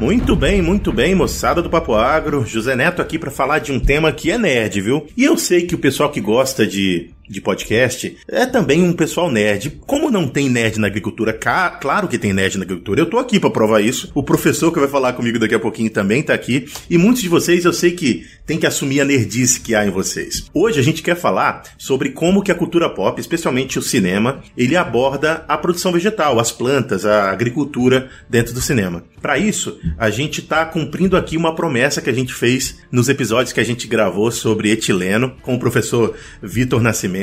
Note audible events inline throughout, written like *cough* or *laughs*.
Muito bem, muito bem, moçada do Papo Agro. José Neto aqui para falar de um tema que é nerd, viu? E eu sei que o pessoal que gosta de de podcast é também um pessoal nerd. Como não tem nerd na agricultura? Claro que tem nerd na agricultura. Eu tô aqui para provar isso. O professor que vai falar comigo daqui a pouquinho também tá aqui. E muitos de vocês eu sei que tem que assumir a nerdice que há em vocês. Hoje a gente quer falar sobre como que a cultura pop, especialmente o cinema, ele aborda a produção vegetal, as plantas, a agricultura dentro do cinema. Para isso, a gente tá cumprindo aqui uma promessa que a gente fez nos episódios que a gente gravou sobre etileno com o professor Vitor Nascimento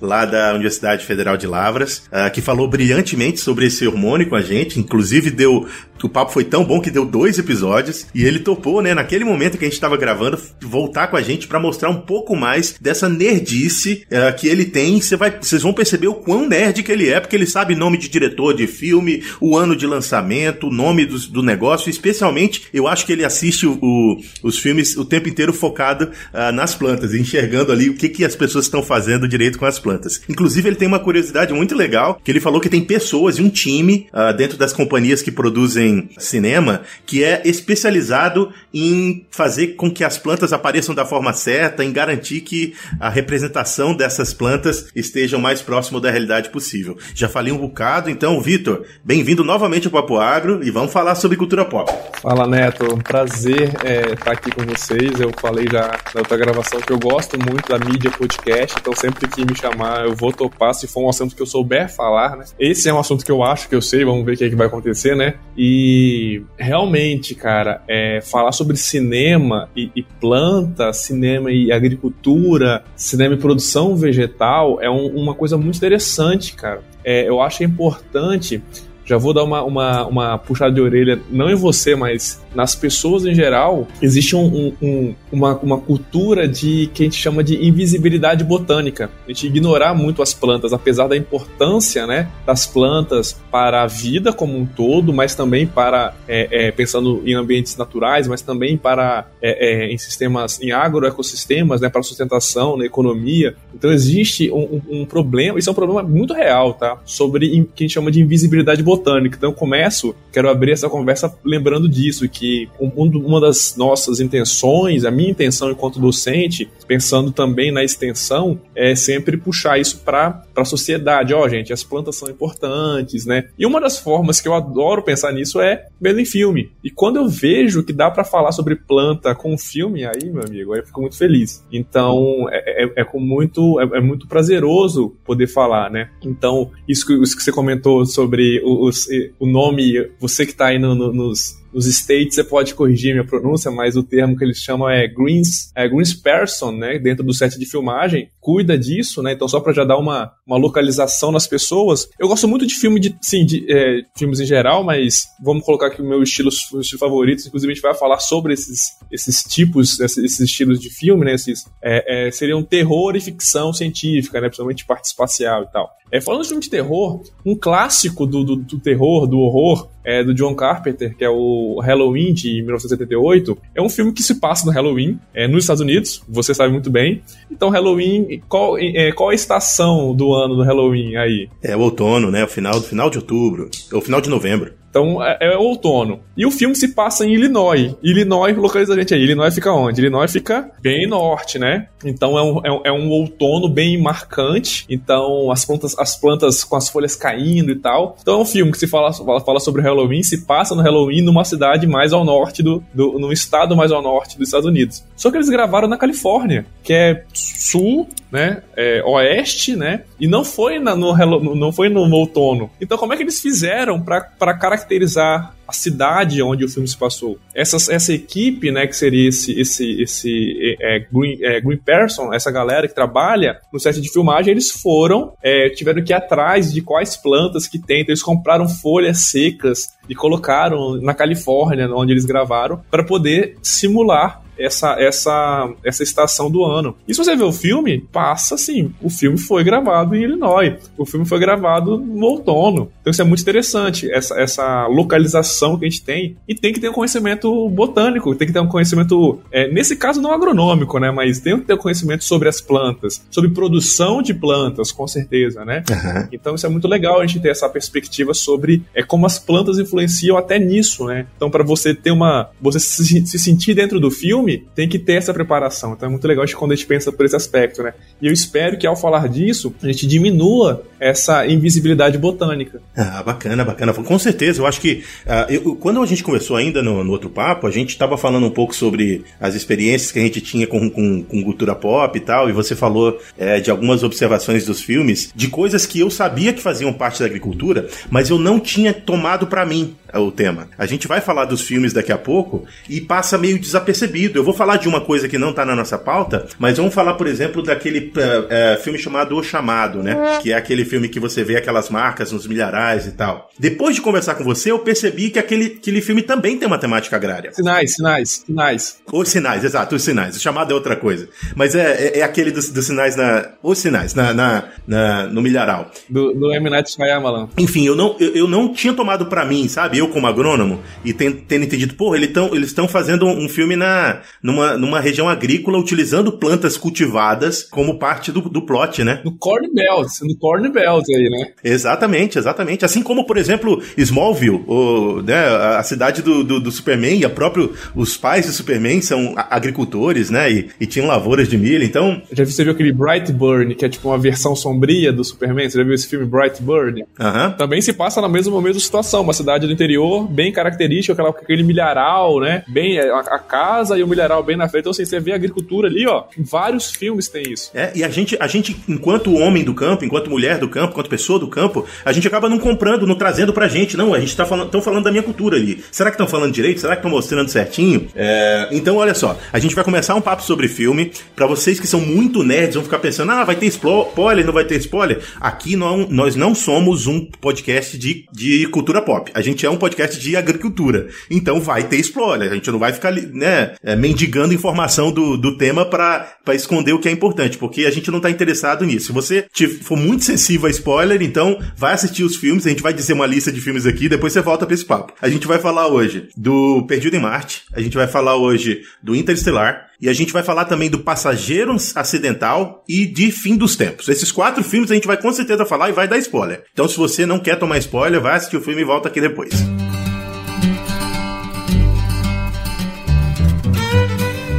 lá da Universidade Federal de Lavras, uh, que falou brilhantemente sobre esse hormônio com a gente, inclusive deu o papo foi tão bom que deu dois episódios e ele topou, né, naquele momento que a gente estava gravando, voltar com a gente para mostrar um pouco mais dessa nerdice uh, que ele tem. Você vai, vocês vão perceber o quão nerd que ele é, porque ele sabe nome de diretor de filme, o ano de lançamento, o nome do, do negócio, especialmente eu acho que ele assiste o, o, os filmes o tempo inteiro focado uh, nas plantas, enxergando ali o que, que as pessoas estão fazendo direito com as plantas. Inclusive, ele tem uma curiosidade muito legal, que ele falou que tem pessoas e um time uh, dentro das companhias que produzem cinema que é especializado em fazer com que as plantas apareçam da forma certa, em garantir que a representação dessas plantas esteja o mais próximo da realidade possível. Já falei um bocado, então, Vitor, bem-vindo novamente ao Papo Agro e vamos falar sobre cultura pop. Fala, Neto. Prazer é, estar aqui com vocês. Eu falei já na outra gravação que eu gosto muito da mídia podcast, então sempre que me chamar eu vou topar se for um assunto que eu souber falar, né? Esse é um assunto que eu acho que eu sei, vamos ver o que, é que vai acontecer, né? E realmente, cara, é, falar sobre cinema e, e, planta, cinema e agricultura, cinema e produção vegetal é um, uma coisa muito interessante, cara. É, eu acho importante já vou dar uma, uma, uma puxada de orelha, não em você, mas nas pessoas em geral, existe um, um, uma, uma cultura de que a gente chama de invisibilidade botânica. A gente ignorar muito as plantas, apesar da importância né, das plantas para a vida como um todo, mas também para, é, é, pensando em ambientes naturais, mas também para é, é em sistemas, em agroecossistemas, né, para sustentação, na economia. Então existe um, um, problema, isso é um problema muito real, tá? Sobre que a gente chama de invisibilidade botânica. Então eu começo, quero abrir essa conversa lembrando disso, que uma das nossas intenções, a minha intenção enquanto docente, pensando também na extensão, é sempre puxar isso para a sociedade. Ó, oh, gente, as plantas são importantes, né? E uma das formas que eu adoro pensar nisso é vendo em filme. E quando eu vejo que dá para falar sobre planta com filme, aí, meu amigo, aí eu fico muito feliz. Então, é, é, é com muito, é, é, muito prazeroso poder falar, né? Então, isso que, isso que você comentou sobre o nome, você que está aí no, no, nos, nos States você pode corrigir minha pronúncia, mas o termo que eles chamam é Greens, é Greensperson, né, dentro do set de filmagem, cuida disso, né, então só para já dar uma, uma localização nas pessoas. Eu gosto muito de filme de, sim, de é, filmes em geral, mas vamos colocar aqui o meu estilo, estilo favorito, inclusive a gente vai falar sobre esses, esses tipos, esses, esses estilos de filme, né, esses, é, é, seriam terror e ficção científica, né, principalmente parte espacial e tal. É, falando de filme de terror, um clássico do, do, do terror, do horror, é do John Carpenter, que é o Halloween de 1978. É um filme que se passa no Halloween, é, nos Estados Unidos, você sabe muito bem. Então, Halloween, qual, é, qual a estação do ano do Halloween aí? É o outono, né? O final, final de outubro, ou final de novembro. Então é, é, outono. E o filme se passa em Illinois. Illinois localiza a gente aí. Illinois fica onde? Illinois fica bem norte, né? Então é um, é é um outono bem marcante. Então as plantas, as plantas com as folhas caindo e tal. Então é um filme que se fala, fala sobre Halloween, se passa no Halloween numa cidade mais ao norte do, do num estado mais ao norte dos Estados Unidos. Só que eles gravaram na Califórnia, que é sul, né? É, oeste, né? E não foi na, no, não foi no outono. Então como é que eles fizeram para caracterizar caracterizar a cidade onde o filme se passou. Essa, essa equipe, né, que seria esse, esse, esse é, é, Green, é, Green Person, essa galera que trabalha no set de filmagem, eles foram, é, tiveram que ir atrás de quais plantas que tem, então eles compraram folhas secas e colocaram na Califórnia, onde eles gravaram, para poder simular essa, essa, essa estação do ano. E se você ver o filme, passa assim: o filme foi gravado em Illinois, o filme foi gravado no outono. Então isso é muito interessante, essa, essa localização noção que a gente tem, e tem que ter um conhecimento botânico, tem que ter um conhecimento, é, nesse caso não agronômico, né? Mas tem que ter um conhecimento sobre as plantas, sobre produção de plantas, com certeza, né? Uhum. Então isso é muito legal a gente ter essa perspectiva sobre é, como as plantas influenciam até nisso, né? Então, para você ter uma. você se, se, sentir dentro do filme, tem que ter essa preparação. Então é muito legal quando a gente pensa por esse aspecto, né? E eu espero que ao falar disso, a gente diminua essa invisibilidade botânica. Ah, bacana, bacana. Com certeza, eu acho que uh, eu, quando a gente conversou ainda no, no outro papo, a gente estava falando um pouco sobre as experiências que a gente tinha com, com, com cultura pop e tal, e você falou é, de algumas observações dos filmes, de coisas que eu sabia que faziam parte da agricultura, mas eu não tinha tomado para mim o tema. A gente vai falar dos filmes daqui a pouco e passa meio desapercebido. Eu vou falar de uma coisa que não tá na nossa pauta, mas vamos falar, por exemplo, daquele uh, uh, filme chamado O Chamado, né? Que é aquele filme que você vê aquelas marcas nos milharais e tal. Depois de conversar com você, eu percebi que aquele, aquele filme também tem uma temática agrária. Sinais, sinais, sinais. Os sinais, exato, os sinais. O chamado é outra coisa. Mas é, é, é aquele dos, dos, sinais na. Os sinais, na, na, na no milharal. Do, do M. Night Shyamalan. Enfim, eu não, eu, eu não tinha tomado para mim, sabe? Eu, como agrônomo, e tendo, tendo entendido, porra, eles estão eles fazendo um filme na, numa, numa região agrícola utilizando plantas cultivadas como parte do, do plot, né? No Corn Belt, no Corn Belt aí, né? Exatamente, exatamente. Assim como, por exemplo, Smallville, o, né, a cidade do, do, do Superman e a próprio, os pais do Superman são agricultores, né? E, e tinham lavouras de milho, então... Já você viu aquele Brightburn, que é tipo uma versão sombria do Superman? Você já viu esse filme Brightburn? Uhum. Também se passa na mesma, mesma situação, uma cidade do interior bem característica, aquela, aquele milharal, né? Bem, a, a, casa e o milharal bem na frente. Então, assim, você vê a agricultura ali, ó. Vários filmes tem isso. É, e a gente, a gente, enquanto homem do campo, enquanto mulher do campo, enquanto pessoa do campo, a gente acaba não comprando, não trazendo pra gente. Não, a gente tá falando, tão falando da minha cultura ali. Será que estão falando direito? Será que estão mostrando certinho? É, então, olha só, a gente vai começar um papo sobre filme. Para vocês que são muito nerds, vão ficar pensando, ah, vai ter spoiler, não vai ter spoiler. Aqui não, nós não somos um podcast de, de cultura pop. A gente é um podcast de agricultura. Então vai ter spoiler. A gente não vai ficar, né, é, mendigando informação do, do tema para esconder o que é importante, porque a gente não tá interessado nisso. Se você for muito sensível a spoiler, então vai assistir os filmes. A gente vai dizer uma lista de filmes aqui, depois você volta pra esse papo. A gente vai falar hoje do Perdido em Marte. A gente vai falar hoje do Interestelar. E a gente vai falar também do Passageiro Acidental e de Fim dos Tempos. Esses quatro filmes a gente vai com certeza falar e vai dar spoiler. Então, se você não quer tomar spoiler, vai assistir o filme e volta aqui depois.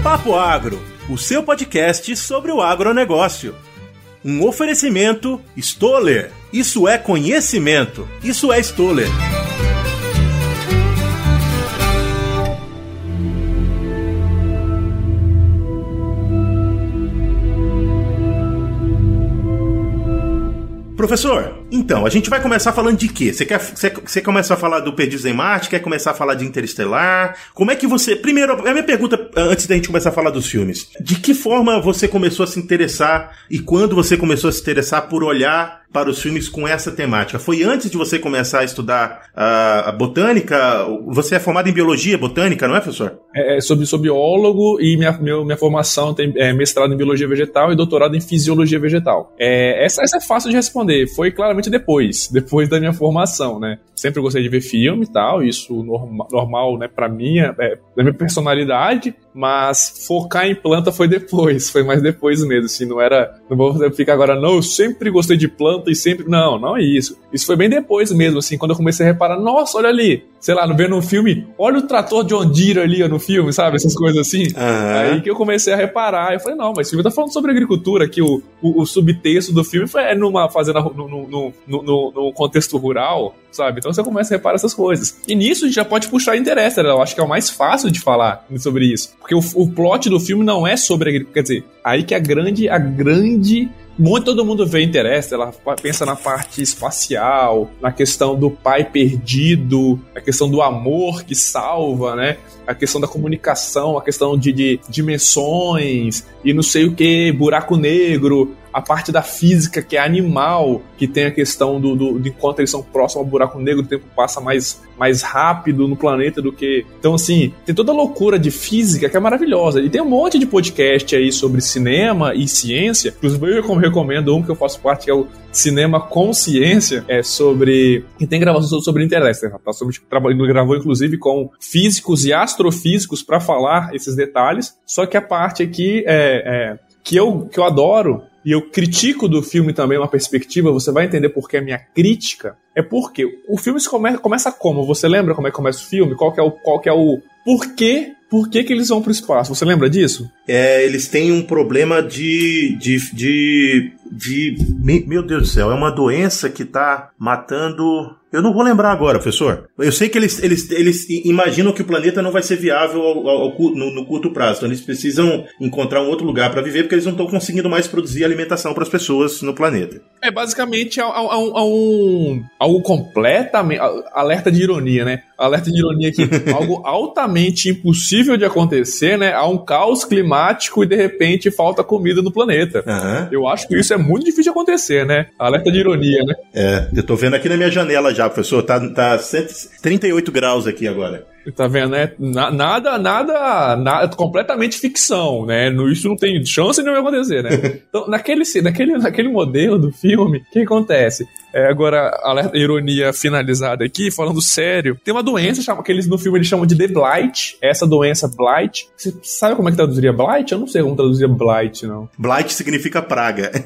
Papo Agro, o seu podcast sobre o agronegócio. Um oferecimento Stoller. Isso é conhecimento. Isso é Stoller. Professor, então, a gente vai começar falando de quê? Você quer você, você começa a falar do Perdidos em Marte? Quer começar a falar de Interestelar? Como é que você. Primeiro, a minha pergunta, antes da gente começar a falar dos filmes: de que forma você começou a se interessar e quando você começou a se interessar por olhar para os filmes com essa temática? Foi antes de você começar a estudar uh, a botânica? Você é formado em biologia botânica, não é, professor? É, é sou, sou biólogo e minha, minha, minha formação tem é, mestrado em biologia vegetal e doutorado em fisiologia vegetal. É, essa, essa é fácil de responder. Foi claramente depois, depois da minha formação, né? Sempre gostei de ver filme e tal, isso norma, normal, né, para mim, é, é, da minha personalidade, mas focar em planta foi depois, foi mais depois mesmo, assim, não era, não vou ficar agora, não, eu sempre gostei de planta e sempre, não, não é isso. Isso foi bem depois mesmo, assim, quando eu comecei a reparar, nossa, olha ali, sei lá, vendo um filme, olha o trator de Deere ali no filme, sabe, essas coisas assim. Uhum. Aí que eu comecei a reparar, eu falei, não, mas o filme tá falando sobre agricultura, que o, o, o subtexto do filme foi é numa fazenda, no, no, no, no, no contexto rural, sabe, então você começa a reparar essas coisas. E nisso a gente já pode puxar Interestelar, eu acho que é o mais fácil de falar sobre isso. Porque o, o plot do filme não é sobre. Quer dizer, aí que a grande, a grande muito todo mundo vê interesse, ela pensa na parte espacial, na questão do pai perdido, na questão do amor que salva, né? A questão da comunicação, a questão de, de dimensões e não sei o que, buraco negro. A parte da física que é animal, que tem a questão do, do de enquanto eles são próximos ao buraco negro, o tempo passa mais, mais rápido no planeta do que. Então, assim, tem toda a loucura de física que é maravilhosa. E tem um monte de podcast aí sobre cinema e ciência. Inclusive, eu recomendo um que eu faço parte, que é o Cinema Consciência, é sobre. que tem gravação sobre Interestelar. Tá? Sobre, gravou, inclusive, com físicos e astrofísicos para falar esses detalhes. Só que a parte aqui é, é que eu, que eu adoro e eu critico do filme também uma perspectiva, você vai entender por que a minha crítica é porque o filme come, começa como? Você lembra como é que começa o filme? Qual que é o, qual que é o porquê por que, que eles vão para o espaço? Você lembra disso? É, eles têm um problema de, de, de, de. Meu Deus do céu, é uma doença que está matando eu não vou lembrar agora, professor. Eu sei que eles, eles, eles imaginam que o planeta não vai ser viável ao, ao, ao, no, no, curto prazo. Então eles precisam encontrar um outro lugar para viver porque eles não estão conseguindo mais produzir alimentação para as pessoas no planeta. É basicamente um, algo completamente. Alerta de ironia, né? Alerta de ironia aqui. *laughs* algo altamente impossível de acontecer, né? Há um caos climático e de repente falta comida no planeta. Uhum. Eu acho que isso é muito difícil de acontecer, né? Alerta de ironia, né? É, eu tô vendo aqui na minha janela já professor. Tá, tá 138 graus aqui agora. Tá vendo, né? Nada, nada, nada, completamente ficção, né? Isso não tem chance de não acontecer, né? *laughs* Então, naquele, naquele, naquele modelo do filme, o que acontece? É, agora, a ironia finalizada aqui, falando sério, tem uma doença chama, que eles no filme eles chamam de The Blight. Essa doença Blight. Você sabe como é que traduziria Blight? Eu não sei como traduzir Blight, não. Blight significa praga. *laughs*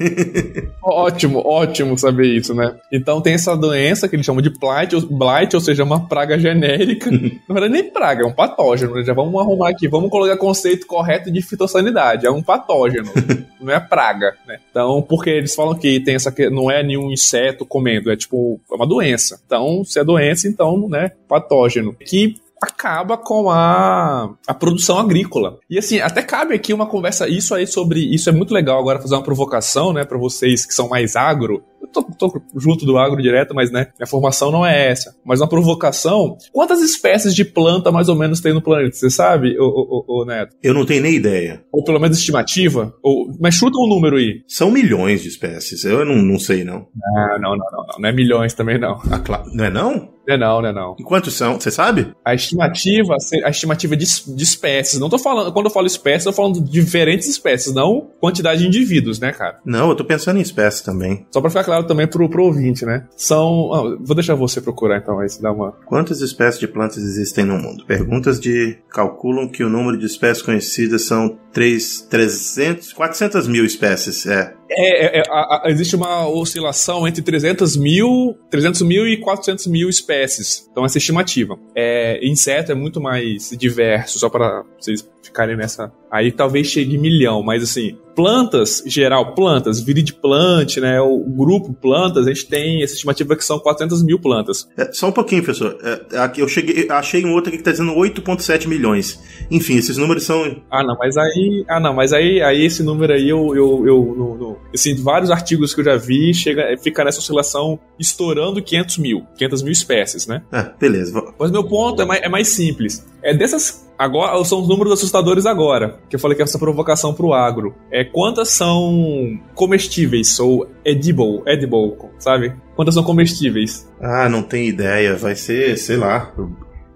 *laughs* ótimo, ótimo saber isso, né? Então tem essa doença que eles chamam de Blight, Blight ou seja, uma praga genérica. Na verdade, nem praga, é um patógeno. Né? Já vamos arrumar aqui, vamos colocar conceito correto de fitossanidade. É um patógeno, *laughs* não é praga, né? Então, porque eles falam que tem essa não é nenhum inseto comendo, é tipo é uma doença. Então, se é doença, então, né, patógeno. Que acaba com a, a produção agrícola. E assim, até cabe aqui uma conversa isso aí sobre isso é muito legal agora fazer uma provocação, né, para vocês que são mais agro. Tô, tô, junto do agro direto, mas né, minha formação não é essa. Mas uma provocação, quantas espécies de planta mais ou menos tem no planeta? Você sabe, ô, Neto? Eu não tenho nem ideia. Ou pelo menos estimativa? Ou, mas chuta um número aí. São milhões de espécies. Eu não, não sei, não. Ah, não, não, não, não. Não é milhões também, não. Ah, claro. Não é não? Não é não, não é não. E quantos são? Você sabe? A estimativa, a estimativa de, de espécies. Não tô falando, quando eu falo espécies, eu tô falando de diferentes espécies, não quantidade de indivíduos, né, cara? Não, eu tô pensando em espécies também. Só pra ficar claro também pro, pro ouvinte, né? São. Ah, vou deixar você procurar então aí, se dá uma. Quantas espécies de plantas existem no mundo? Perguntas de. calculam que o número de espécies conhecidas são 3, 300, 400 mil espécies, é. É, é, é a, a, existe uma oscilação entre 300 mil, 300 mil e 400 mil espécies. Então, essa estimativa. É, inseto é muito mais diverso, só para vocês ficarem nessa. Aí talvez chegue milhão, mas assim, plantas, geral, plantas, viridiplant, né? O grupo plantas, a gente tem essa estimativa que são 400 mil plantas. É, só um pouquinho, professor. É, aqui eu cheguei, achei um outro aqui que está dizendo 8,7 milhões. Enfim, esses números são. Ah, não, mas aí. Ah, não, mas aí, aí esse número aí eu. eu, eu no, no, assim, vários artigos que eu já vi, chega, fica nessa oscilação estourando 500 mil. 500 mil espécies, né? Ah, beleza. Mas meu ponto é mais, é mais simples. É dessas Agora são os números assustadores agora, que eu falei que é essa provocação pro agro. É quantas são comestíveis ou edible, edible, sabe? Quantas são comestíveis? Ah, não tem ideia. Vai ser, sei lá,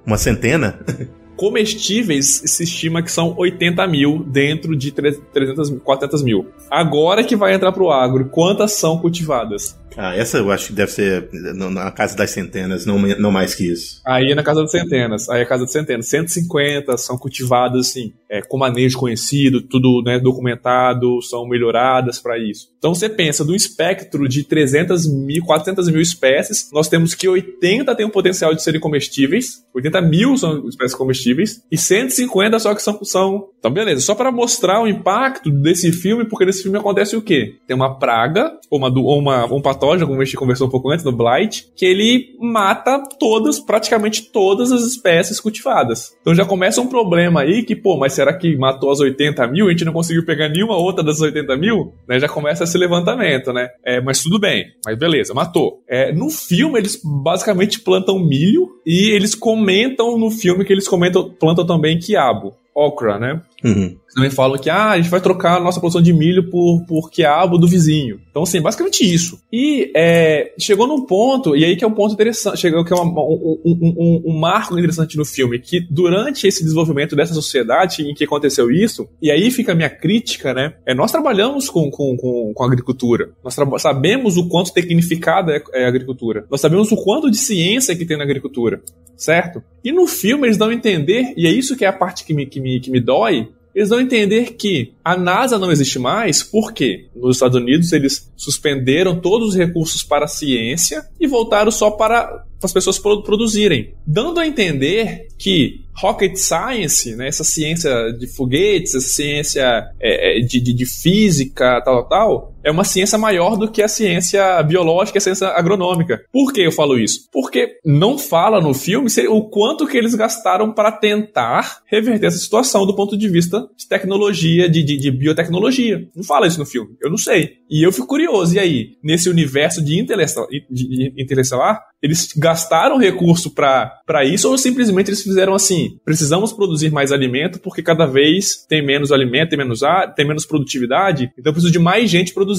uma centena? *laughs* comestíveis se estima que são 80 mil dentro de 300, 400 mil. Agora que vai entrar pro agro, quantas são cultivadas? Ah, essa eu acho que deve ser na casa das centenas, não, não mais que isso. Aí é na casa das centenas, aí é a casa das centenas. 150 são cultivadas assim, é, com manejo conhecido, tudo né, documentado, são melhoradas para isso. Então você pensa, do espectro de 300 mil, 400 mil espécies, nós temos que 80 têm o potencial de serem comestíveis, 80 mil são espécies comestíveis, e 150 só que são. são... Então beleza, só para mostrar o impacto desse filme, porque nesse filme acontece o quê? Tem uma praga, ou uma, ou uma um patógeno, como a gente conversou um pouco antes, no Blight, que ele mata todas, praticamente todas as espécies cultivadas. Então já começa um problema aí que, pô, mas será que matou as 80 mil? A gente não conseguiu pegar nenhuma outra das 80 mil? Né? Já começa esse levantamento, né? É, mas tudo bem, mas beleza, matou. É, no filme, eles basicamente plantam milho e eles comentam no filme que eles comentam, plantam também quiabo okra, né? Uhum. Também falam que ah, a gente vai trocar a nossa produção de milho por, por quiabo do vizinho. Então, assim, basicamente isso. E é, chegou num ponto, e aí que é um ponto interessante, chegou que é uma, um, um, um, um, marco interessante no filme, que durante esse desenvolvimento dessa sociedade em que aconteceu isso, e aí fica a minha crítica, né? É, nós trabalhamos com, com, com, com agricultura. Nós sabemos o quanto tecnificada é, é a agricultura. Nós sabemos o quanto de ciência que tem na agricultura, certo? E no filme eles dão a entender, e é isso que é a parte que me, que me, que me dói, eles vão entender que a NASA não existe mais porque nos Estados Unidos eles suspenderam todos os recursos para a ciência e voltaram só para as pessoas produzirem, dando a entender que rocket science, né, essa ciência de foguetes, essa ciência é, é, de, de, de, física, tal, tal, é uma ciência maior do que a ciência biológica, a ciência agronômica. Por que eu falo isso? Porque não fala no filme o quanto que eles gastaram para tentar reverter essa situação do ponto de vista de tecnologia, de, de, de biotecnologia. Não fala isso no filme. Eu não sei. E eu fico curioso. E aí, nesse universo de interestelar, eles gastaram recurso para isso ou simplesmente eles fizeram assim: precisamos produzir mais alimento porque cada vez tem menos alimento, tem menos ar, tem menos produtividade, então preciso de mais gente produzindo.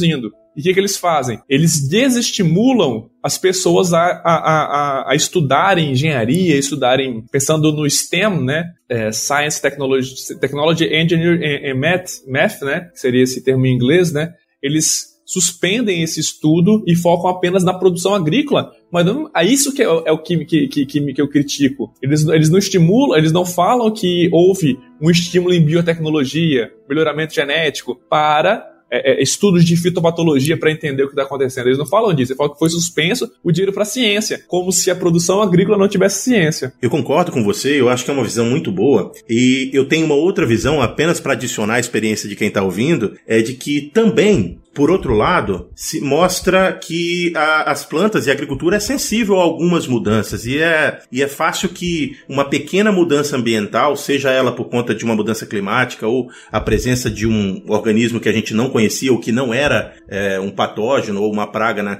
E o que, que eles fazem? Eles desestimulam as pessoas a, a, a, a estudarem engenharia, estudarem, pensando no STEM, né? É, Science, Technology, Technology Engineering and Math, Math, né? Seria esse termo em inglês, né? Eles suspendem esse estudo e focam apenas na produção agrícola. Mas não, é isso que é, é o que, que, que, que, eu critico. Eles, eles não estimulam, eles não falam que houve um estímulo em biotecnologia, melhoramento genético, para é, é, estudos de fitopatologia para entender o que está acontecendo. Eles não falam disso, eles falam que foi suspenso o dinheiro para a ciência, como se a produção agrícola não tivesse ciência. Eu concordo com você, eu acho que é uma visão muito boa, e eu tenho uma outra visão, apenas para adicionar a experiência de quem está ouvindo, é de que também por outro lado, se mostra que a, as plantas e a agricultura é sensível a algumas mudanças e é, e é fácil que uma pequena mudança ambiental, seja ela por conta de uma mudança climática ou a presença de um organismo que a gente não conhecia ou que não era é, um patógeno ou uma praga na,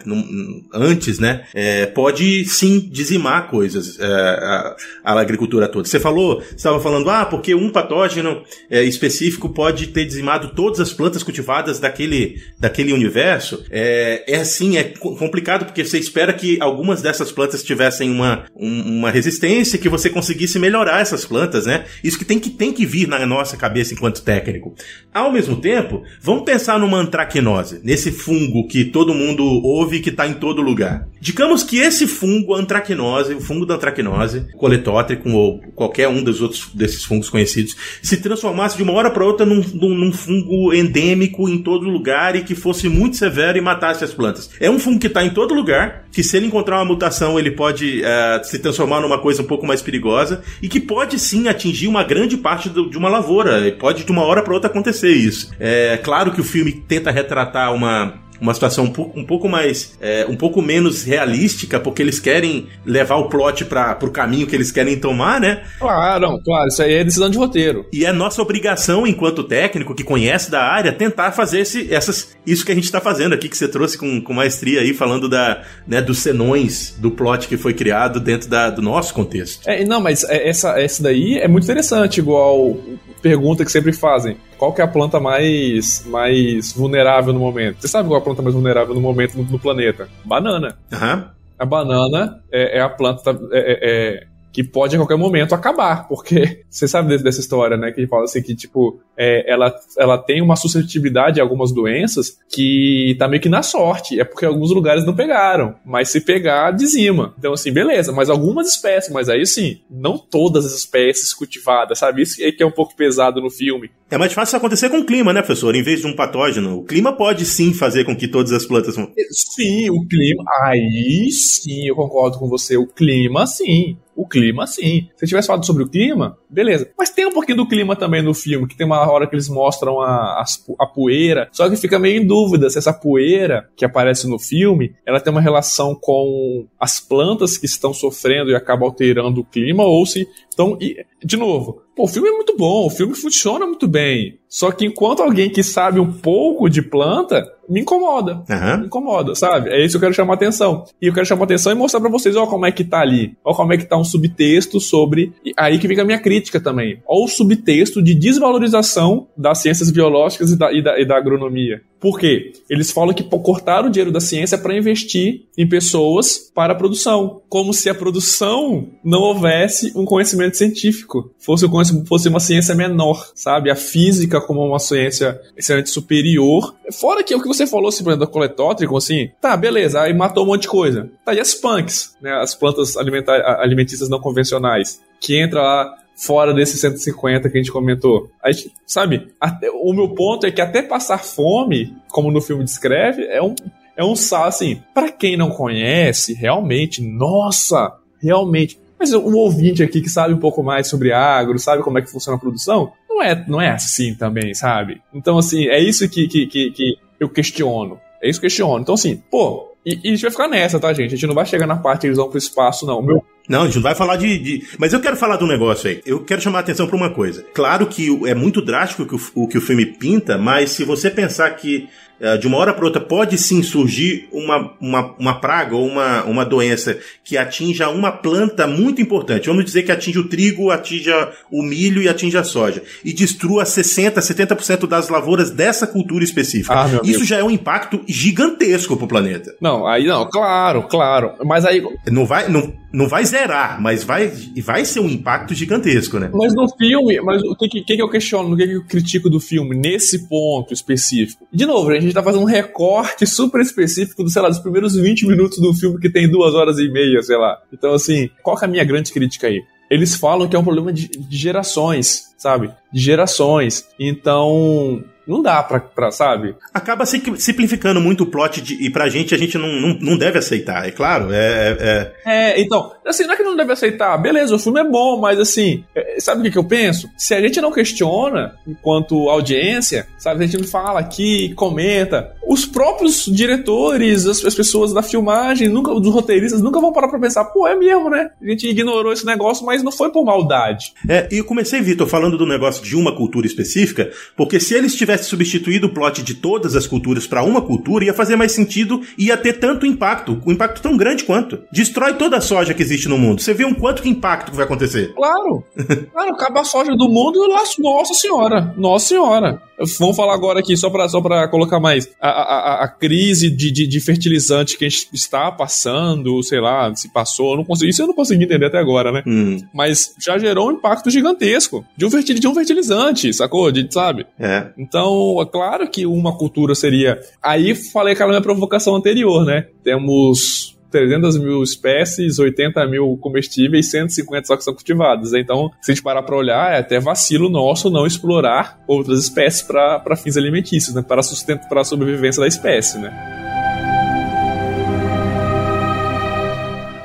antes, né, é, pode sim dizimar coisas, é, a, a, agricultura toda. Você falou, estava falando, ah, porque um patógeno é, específico pode ter dizimado todas as plantas cultivadas daquele daquele universo, é, é assim, é complicado porque você espera que algumas dessas plantas tivessem uma, um, uma resistência, que você conseguisse melhorar essas plantas, né? Isso que tem que, tem que vir na nossa cabeça enquanto técnico. Ao mesmo tempo, vamos pensar numa antracnose, nesse fungo que todo mundo ouve que está em todo lugar. Digamos que esse fungo, antracnose, o fungo da antracnose, coletótrico ou qualquer um dos outros desses fungos conhecidos, se transformasse de uma hora para outra num, num, num fungo endêmico em todo lugar e que que fosse muito severo e matasse as plantas. É um fungo que está em todo lugar, que se ele encontrar uma mutação, ele pode uh, se transformar numa coisa um pouco mais perigosa e que pode sim atingir uma grande parte do, de uma lavoura. Pode de uma hora para outra acontecer isso. É claro que o filme tenta retratar uma uma situação um pouco, um pouco mais, é, um pouco menos realística, porque eles querem levar o plot para o caminho que eles querem tomar, né? Claro, claro, isso aí é decisão de roteiro. E é nossa obrigação, enquanto técnico que conhece da área, tentar fazer esse, essas, isso que a gente está fazendo aqui, que você trouxe com, com maestria aí, falando da, né, dos senões do plot que foi criado dentro da, do nosso contexto. É, não, mas é, essa, essa daí é muito interessante, igual pergunta que sempre fazem. Qual que é a planta mais, mais vulnerável no momento? Você sabe qual é a planta mais vulnerável no momento no, no planeta? Banana. Uhum. A banana é, é a planta. É, é, é que pode a qualquer momento acabar, porque *laughs* você sabe dessa história, né? Que fala assim que, tipo, é, ela, ela tem uma suscetibilidade a algumas doenças que tá meio que na sorte. É porque alguns lugares não pegaram, mas se pegar, dizima. Então, assim, beleza, mas algumas espécies, mas aí sim, não todas as espécies cultivadas, sabe? Isso é que é um pouco pesado no filme. É mais fácil acontecer com o clima, né, professor? Em vez de um patógeno. O clima pode sim fazer com que todas as plantas. Sim, o clima. Aí sim, eu concordo com você. O clima, sim. O clima, sim. Se tivesse falado sobre o clima, beleza. Mas tem um pouquinho do clima também no filme, que tem uma hora que eles mostram a, a, a, poeira, só que fica meio em dúvida se essa poeira que aparece no filme, ela tem uma relação com as plantas que estão sofrendo e acaba alterando o clima, ou se Então, e, de novo, pô, o filme é muito bom, o filme funciona muito bem. Só que enquanto alguém que sabe um pouco de planta, me incomoda. Aham. Me incomoda, sabe? É isso que eu quero chamar atenção. E eu quero chamar atenção e mostrar pra vocês, ó, como é que tá ali. Ó, como é que tá um subtexto sobre. E aí que fica a minha crítica também. Ó, o subtexto de desvalorização das ciências biológicas e da, e da, e da agronomia. Por quê? Eles falam que cortaram o dinheiro da ciência para investir em pessoas para a produção. Como se a produção não houvesse um conhecimento científico. Fosse, fosse uma ciência menor, sabe? A física como uma ciência extremamente superior. Fora que o que você falou, assim, por exemplo, da coletótrico, assim, tá, beleza, aí matou um monte de coisa. Tá, e as punks, né? As plantas alimentícias não convencionais, que entra lá fora desses 150 que a gente comentou. A gente, sabe, até- o meu ponto é que até passar fome, como no filme descreve, é um, é um sal, assim, pra quem não conhece, realmente, nossa, realmente. Mas o ouvinte aqui que sabe um pouco mais sobre agro, sabe como é que funciona a produção, não é, não é assim também, sabe? Então, assim, é isso que, que, que, que eu questiono. É isso que eu questiono. Então, assim, pô, e, e a gente vai ficar nessa, tá, gente? A gente não vai chegar na parte que eles vão pro espaço, não. Meu Não, a gente não vai falar de, de- Mas eu quero falar de um negócio aí. Eu quero chamar a atenção pra uma coisa. Claro que é muito drástico o que o, o que o filme pinta, mas se você pensar que eh, de uma hora para outra pode sim surgir uma, uma, uma praga ou uma, uma doença que atinja uma planta muito importante. Vamos dizer que atinge o trigo, atinja o milho e atinge a soja. E destrua 60%, 70% das lavouras dessa cultura específica. Ah, Isso já é um impacto gigantesco pro planeta. Não, aí não, claro, claro. Mas aí. Não vai, não, não vai zerar, mas vai, vai ser um impacto gigantesco, né? Mas no filme, mas o que, que, que eu questiono, o que, que eu critico do filme, nesse ponto específico? De novo, a gente tá fazendo um recorte super específico do, sei lá, dos primeiros 20 minutos do filme que tem duas horas e meia, sei lá. Então, assim, qual que é a minha grande crítica aí? Eles falam que é um problema de, de gerações, sabe? De gerações. Então, não dá pra, pra sabe? Acaba si- simplificando muito o plot de, e pra gente a gente não, não, não deve aceitar, é claro. É, é- É, então, assim, não é que não deve aceitar, beleza, o filme é bom, mas assim, é, sabe o que, que eu penso? Se a gente não questiona, enquanto audiência, sabe, a gente não fala aqui, comenta, os próprios diretores, as, as pessoas da filmagem, nunca, os roteiristas nunca vão parar pra pensar, pô, é mesmo, né? A gente ignorou esse negócio, mas não foi por maldade. é, e eu comecei, Vitor, falando do negócio de uma cultura específica, porque se eles tivessem substituído o plot de todas as culturas pra uma cultura, ia fazer mais sentido e ia ter tanto impacto, um impacto tão grande quanto. Destrói toda a soja que existe no mundo. Você vê um quanto que impacto que vai acontecer. Claro, claro, acaba a soja do mundo, nossa senhora, nossa senhora. Vamos falar agora aqui, só pra, só pra colocar mais, a, a, a- crise de, de, de fertilizante que a gente está passando, sei lá, se passou, eu não consegui, isso eu não consegui entender até agora, né? Hum, Mas já gerou um impacto gigantesco de um, fertil, de um fertilizante, sacou? De, sabe? é. Então, é claro que uma cultura seria. Aí falei aquela minha provocação anterior, né? Temos 300 mil espécies, 80 mil comestíveis, 150 só que são cultivadas. Então, se a gente parar pra olhar, é até vacilo nosso não explorar outras espécies para fins alimentícios, né? Para sustento, para a sobrevivência da espécie, né?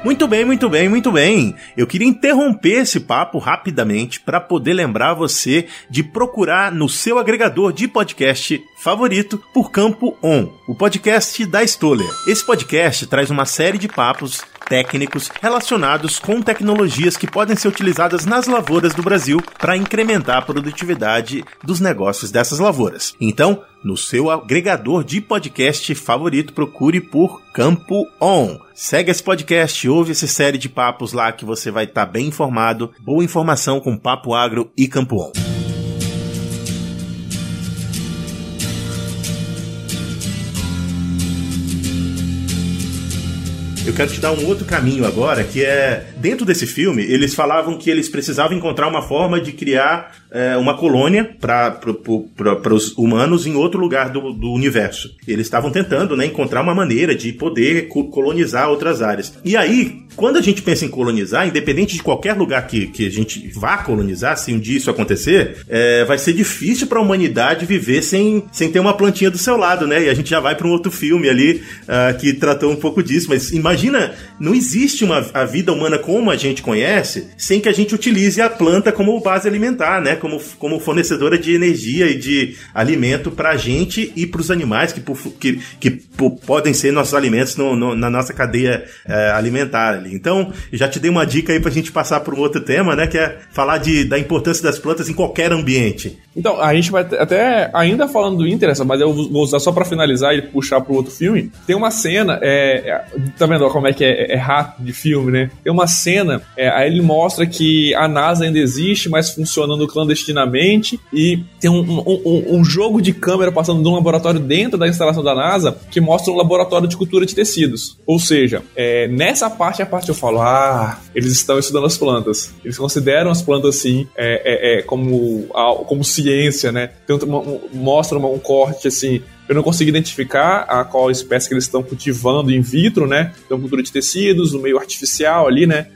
Muito bem, muito bem, muito bem. Eu queria interromper esse papo rapidamente para poder lembrar você de procurar no seu agregador de podcast favorito por Campo On, o podcast da Stoller. Esse podcast traz uma série de papos técnicos relacionados com tecnologias que podem ser utilizadas nas lavouras do Brasil para incrementar a produtividade dos negócios dessas lavouras. Então, no seu agregador de podcast favorito, procure por Campo On. Segue esse podcast, ouve essa série de papos lá que você vai estar bem informado. Boa informação com Papo Agro e Campo On. Eu quero te dar um outro caminho agora, que é dentro desse filme eles falavam que eles precisavam encontrar uma forma de criar é, uma colônia para os humanos em outro lugar do, do universo. Eles estavam tentando né, encontrar uma maneira de poder co- colonizar outras áreas. E aí, quando a gente pensa em colonizar, independente de qualquer lugar que, que a gente vá colonizar, se um dia isso acontecer, é, vai ser difícil para a humanidade viver sem, sem ter uma plantinha do seu lado, né? E a gente já vai para um outro filme ali ah, que tratou um pouco disso. Mas imagina, não existe uma a vida humana como a gente conhece sem que a gente utilize a planta como base alimentar, né? Como, como fornecedora de energia e de alimento para a gente e para os animais que, que, que po- podem ser nossos alimentos no- no- na nossa cadeia eh, alimentar ali. Então, já te dei uma dica aí pra gente passar para um outro tema, né? Que é falar de, da importância das plantas em qualquer ambiente. Então, a gente vai até, ainda falando do Interessa, mas eu vou usar só para finalizar e puxar pro outro filme. Tem uma cena, é, é, tá vendo como é que é, é rato de filme, né? Tem uma cena, é, aí ele mostra que a NASA ainda existe, mas funcionando clandestinamente, e tem um, um, um jogo de câmera passando de um laboratório dentro da instalação da NASA que mostra um laboratório de cultura de tecidos. Ou seja, é, nessa parte a parte eu falo, ah, eles estão estudando as plantas. Eles consideram as plantas, assim, é, como, como ciência, né? Tem um, mostra uma, um corte, assim, eu não consegui identificar a qual espécie que eles estão cultivando in vitro, né? Então, cultura de tecidos, no meio artificial ali, né?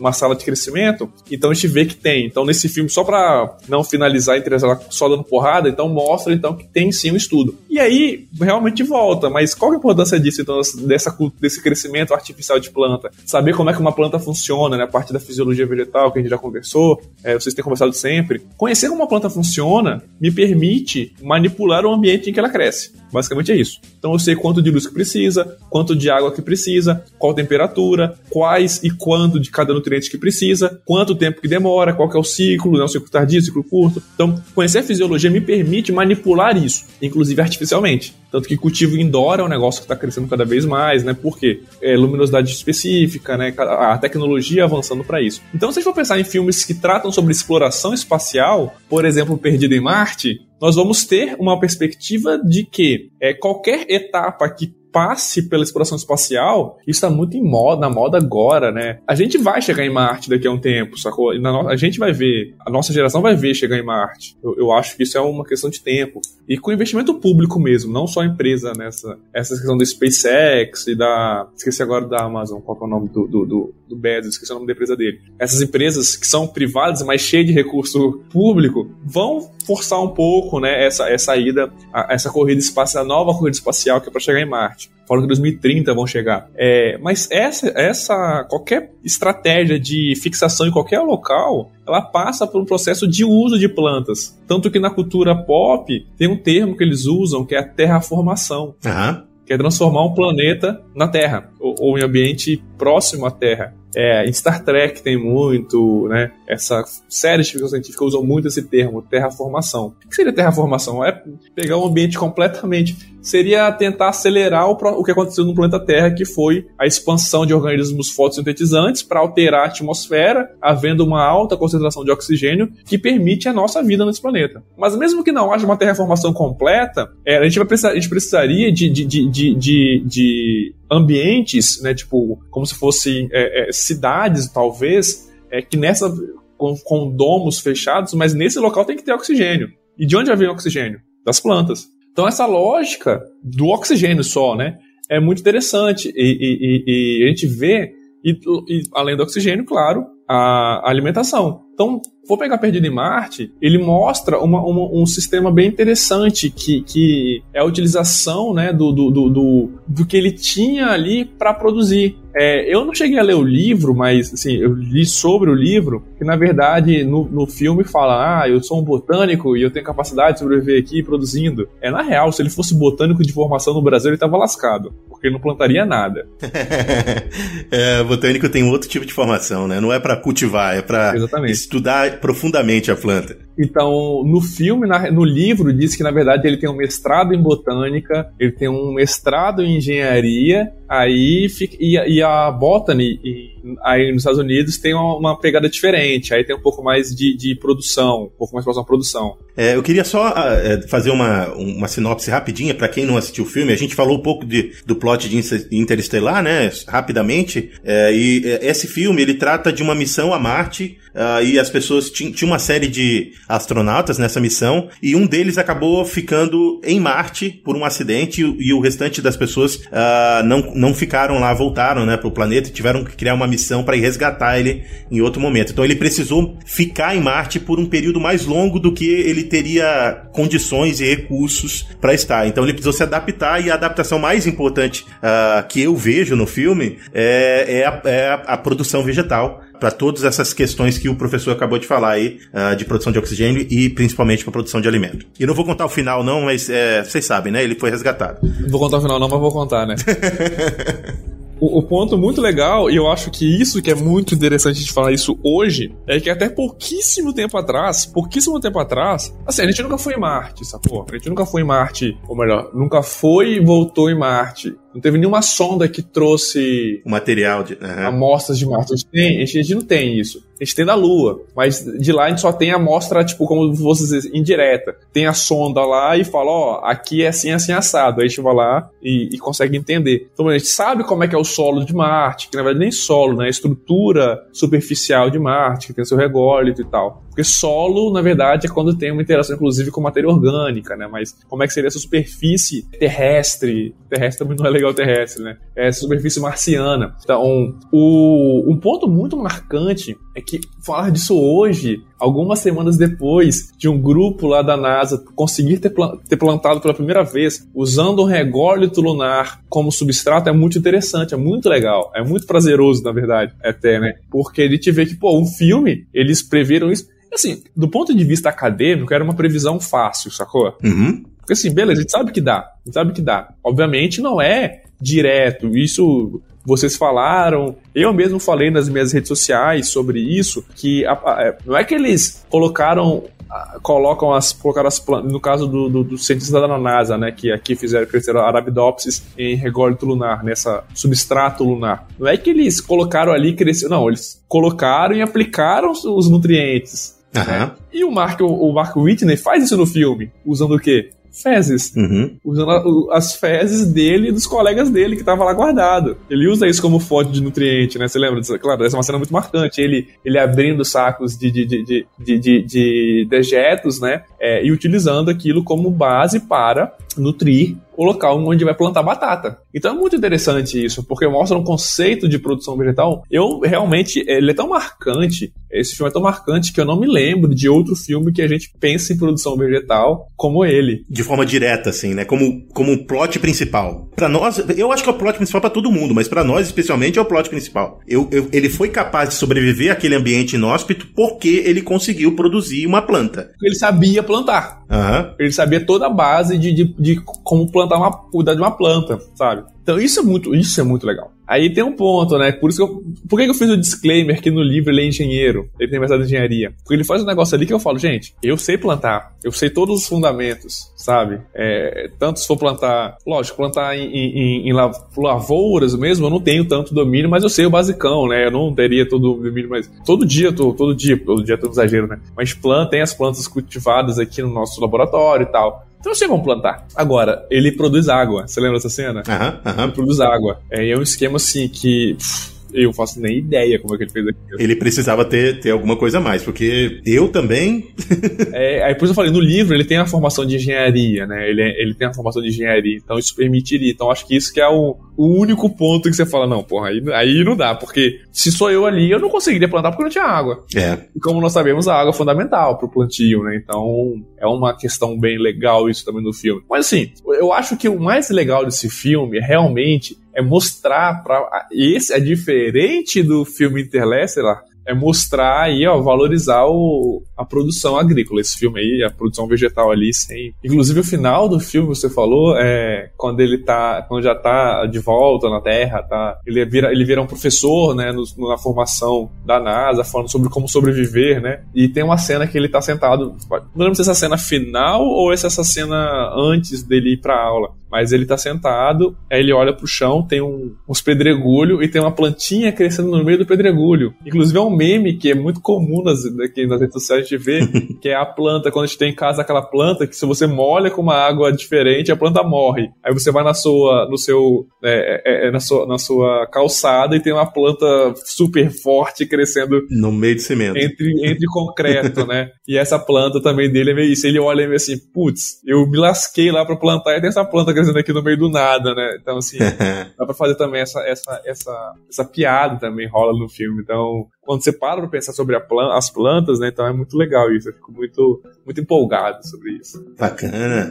Uma sala de crescimento. Então, a gente vê que tem. Então, nesse filme, só para não finalizar entre só dando porrada, então mostra então que tem sim um estudo. E aí, realmente volta. Mas qual é a importância disso, então, dessa, desse crescimento artificial de planta? Saber como é que uma planta funciona, né? A parte da fisiologia vegetal que a gente já conversou, é, vocês têm conversado sempre. Conhecer como uma planta funciona me permite manipular o ambiente em que ela cresce. Basicamente é isso. Então eu sei quanto de luz que precisa, quanto de água que precisa, qual temperatura, quais e quanto de cada nutriente que precisa, quanto tempo que demora, qual que é o ciclo, né, o ciclo tardio, ciclo curto. Então, conhecer a fisiologia me permite manipular isso, inclusive artificialmente. Tanto que cultivo indoor é um negócio que está crescendo cada vez mais, né? Por quê? É luminosidade específica, né? A tecnologia avançando para isso. Então, se a gente for pensar em filmes que tratam sobre exploração espacial, por exemplo, Perdido em Marte, nós vamos ter uma perspectiva de que é, qualquer etapa que passe pela exploração espacial, isso está muito em moda, na moda agora, né? A gente vai chegar em Marte daqui a um tempo, sacou? a gente vai ver, a nossa geração vai ver chegar em Marte. Eu, eu, acho que isso é uma questão de tempo. E com investimento público mesmo, não só a empresa nessa essa questão do SpaceX e da. Esqueci agora da Amazon, qual é o nome do, do, do, do Bezos, esqueci o nome da empresa dele. Essas empresas que são privadas, mas cheias de recurso público, vão forçar um pouco, né, essa, essa ida, essa corrida espacial, a nova corrida espacial que é para chegar em Marte. Falam que 2030 vão chegar. É, mas essa, essa, qualquer estratégia de fixação em qualquer local, ela passa por um processo de uso de plantas. Tanto que na cultura pop tem um termo que eles usam que é a terraformação. Uhum. Que é transformar um planeta na Terra, ou, ou em ambiente próximo à Terra. É, em Star Trek tem muito, né? Essa série de ficção científica usam muito esse termo, terraformação. O que seria terraformação? É pegar um ambiente completamente. Seria tentar acelerar o, o que aconteceu no planeta Terra, que foi a expansão de organismos fotossintetizantes para alterar a atmosfera, havendo uma alta concentração de oxigênio que permite a nossa vida nesse planeta. Mas mesmo que não haja uma terraformação completa, é, a, gente vai precisar, a gente precisaria de, de, de, de, de ambientes, né? Tipo, como se fossem é, é, cidades, talvez, é, que nessa. Com, com domos fechados, mas nesse local tem que ter oxigênio. E de onde vem o oxigênio? Das plantas. Então essa lógica do oxigênio só, né, é muito interessante e, e, e, e a gente vê e, além do oxigênio, claro, a alimentação. Então, vou pegar Perdido em Marte, ele mostra uma, uma, um sistema bem interessante que, que é a utilização né, do, do, do, do, do que ele tinha ali para produzir. É, eu não cheguei a ler o livro, mas assim, eu li sobre o livro, que na verdade no, no filme fala: ah, eu sou um botânico e eu tenho capacidade de sobreviver aqui produzindo. É na real, se ele fosse botânico de formação no Brasil, ele estava lascado, porque ele não plantaria nada. *laughs* é, botânico tem outro tipo de formação, né? Não é para cultivar, é para estudar profundamente a planta. Então, no filme, no livro, diz que na verdade ele tem um mestrado em botânica, ele tem um mestrado em engenharia, aí fica, e, e a Botany e, aí nos Estados Unidos tem uma, uma, pegada diferente, aí tem um pouco mais de, de produção, um pouco mais próximo à produção. É, eu queria só uh, fazer uma, uma sinopse rapidinha para quem não assistiu o filme. A gente falou um pouco de, do plot de Interestelar, né? Rapidamente. É, e é, esse filme ele trata de uma missão a Marte uh, e as pessoas tinham uma série de astronautas nessa missão e um deles acabou ficando em Marte por um acidente e, e o restante das pessoas uh, não, não ficaram lá, voltaram, né, pro planeta e tiveram que criar uma missão para ir resgatar ele em outro momento. Então ele precisou ficar em Marte por um período mais longo do que ele teria condições e recursos para estar. Então ele precisou se adaptar e a adaptação mais importante uh, que eu vejo no filme é, é, a, é a, a produção vegetal para todas essas questões que o professor acabou de falar aí, uh, de produção de oxigênio e principalmente para produção de alimento. E não vou contar o final não, mas é, vocês sabem, né? Ele foi resgatado. Não vou contar o final não, mas vou contar, né? *laughs* o, ponto muito legal, e eu acho que isso que é muito interessante de falar isso hoje, é que até pouquíssimo tempo atrás, pouquíssimo tempo atrás, assim, a gente nunca foi em Marte, sacou? A gente nunca foi em Marte, ou melhor, nunca foi e voltou em Marte. Não teve nenhuma sonda que trouxe o material de uhum. amostras de Marte. A gente, tem, a gente não tem isso. A gente tem da Lua, mas de lá a gente só tem a amostra, tipo, como você dizer, indireta. Tem a sonda lá e fala, ó, aqui é assim, assim, assado. Aí a gente vai lá e, e, consegue entender. Então a gente sabe como é que é o solo de Marte, que na verdade nem solo, né? A estrutura superficial de Marte, que tem seu rególito e tal. Porque solo, na verdade, é quando tem uma interação, inclusive, com matéria orgânica, né? Mas como é que seria essa superfície terrestre? Terrestre também não é legal terrestre, né? É essa superfície marciana. Então, o, um ponto muito marcante é que falar disso hoje, algumas semanas depois de um grupo lá da NASA conseguir ter, ter plantado pela primeira vez, usando um rególito lunar como substrato, é muito interessante, é muito legal, é muito prazeroso, na verdade, até, né? Porque a gente vê que, pô, um filme, eles preveram isso Assim, do ponto de vista acadêmico, era uma previsão fácil, sacou? Uhum. Porque assim, beleza, a gente sabe que dá. A gente sabe que dá. Obviamente não é direto. Isso vocês falaram, eu mesmo falei nas minhas redes sociais sobre isso, que a, a, é, não é que eles colocaram colocam as, colocaram as plantas, no caso do, do, do, cientista da NASA, né, que aqui fizeram crescer a Arabidopsis em rególito lunar, nessa substrato lunar. Não é que eles colocaram ali e cresceu, não, eles colocaram e aplicaram os nutrientes. Uhum. Né? E o Mark, o Mark Whitney faz isso no filme, usando o quê? Fezes. Uhum. Usando as fezes dele e dos colegas dele que tava lá guardado. Ele usa isso como fonte de nutriente, né? Você lembra? Claro, essa é uma cena muito marcante. Ele, ele abrindo sacos de, de, de, de, de, de dejetos, né? É, e utilizando aquilo como base para nutrir o local onde vai plantar batata. Então é muito interessante isso, porque mostra um conceito de produção vegetal. Eu realmente, ele é tão marcante, esse filme é tão marcante que eu não me lembro de outro filme que a gente pensa em produção vegetal como ele. De forma direta, assim, né? Como, como um plot principal. Para nós, eu acho que é o plot principal para todo mundo, mas para nós especialmente é o plot principal. Eu, eu, ele foi capaz de sobreviver àquele ambiente inóspito porque ele conseguiu produzir uma planta. Ele sabia plantar. Uhum. Ele sabia toda a base de, de, de como plantar uma, cuidar de uma planta, sabe? Então isso é muito, isso é muito legal. Aí tem um ponto, né? Por isso que eu. Por que eu fiz o disclaimer que no livro ele é engenheiro? Ele tem mestrado em engenharia. Porque ele faz um negócio ali que eu falo, gente, eu sei plantar, eu sei todos os fundamentos, sabe? É, tanto se for plantar, lógico, plantar em, em, em, lavouras mesmo, eu não tenho tanto domínio, mas eu sei o basicão, né? Eu não teria todo o domínio, mas todo dia tô, todo dia, todo dia tô um exagero, né? Mas planta, tem as plantas cultivadas aqui no nosso laboratório e tal. Então sei como plantar. Agora, ele produz água. Você lembra dessa cena? Aham, aham. Ele produz água. É, é um esquema assim que. Pff, eu faço nem ideia como é que ele fez aquilo. Ele precisava ter, ter alguma coisa a mais, porque eu também. *laughs* é, aí por isso eu falei, no livro ele tem a formação de engenharia, né? Ele, é, ele tem a formação de engenharia, então isso permitiria. Então acho que isso que é o, o único ponto que você fala, não, porra, aí, aí não dá, porque se sou eu ali, eu não conseguiria plantar porque não tinha água. É. E como nós sabemos, a água é fundamental pro plantio, né? Então é uma questão bem legal isso também no filme. Mas assim, eu acho que o mais legal desse filme é realmente é mostrar para esse é diferente do filme Interstellar é mostrar aí, ó, valorizar o, a produção agrícola. Esse filme aí, a produção vegetal ali, sem. Inclusive o final do filme, você falou, é quando ele tá. Quando já tá de volta na Terra, tá? Ele vira, ele vira um professor, né, no, na formação da NASA, falando sobre como sobreviver, né? E tem uma cena que ele tá sentado. Não lembro se essa cena final ou se essa cena antes dele ir pra aula. Mas ele tá sentado, aí ele olha pro chão, tem um, uns pedregulho e tem uma plantinha crescendo no meio do pedregulho. Inclusive é um meme que é muito comum nas, aqui nas redes sociais de ver, *laughs* que é a planta, quando a gente tem em casa aquela planta que se você molha com uma água diferente, a planta morre. Aí você vai na sua, no seu, é, é, é na, sua, na sua calçada e tem uma planta super forte crescendo no meio de cimento. Entre, *laughs* entre concreto, né? E essa planta também dele é meio isso. Ele olha e meio assim, putz, eu me lasquei lá pra plantar e tem essa planta crescendo aqui no meio do nada, né? Então, assim, *laughs* dá pra fazer também essa, essa, essa, essa piada também rola no filme. Então, quando você para pra pensar sobre plan as plantas, né? Então é muito legal isso. Eu fico muito, muito empolgado sobre isso. Bacana.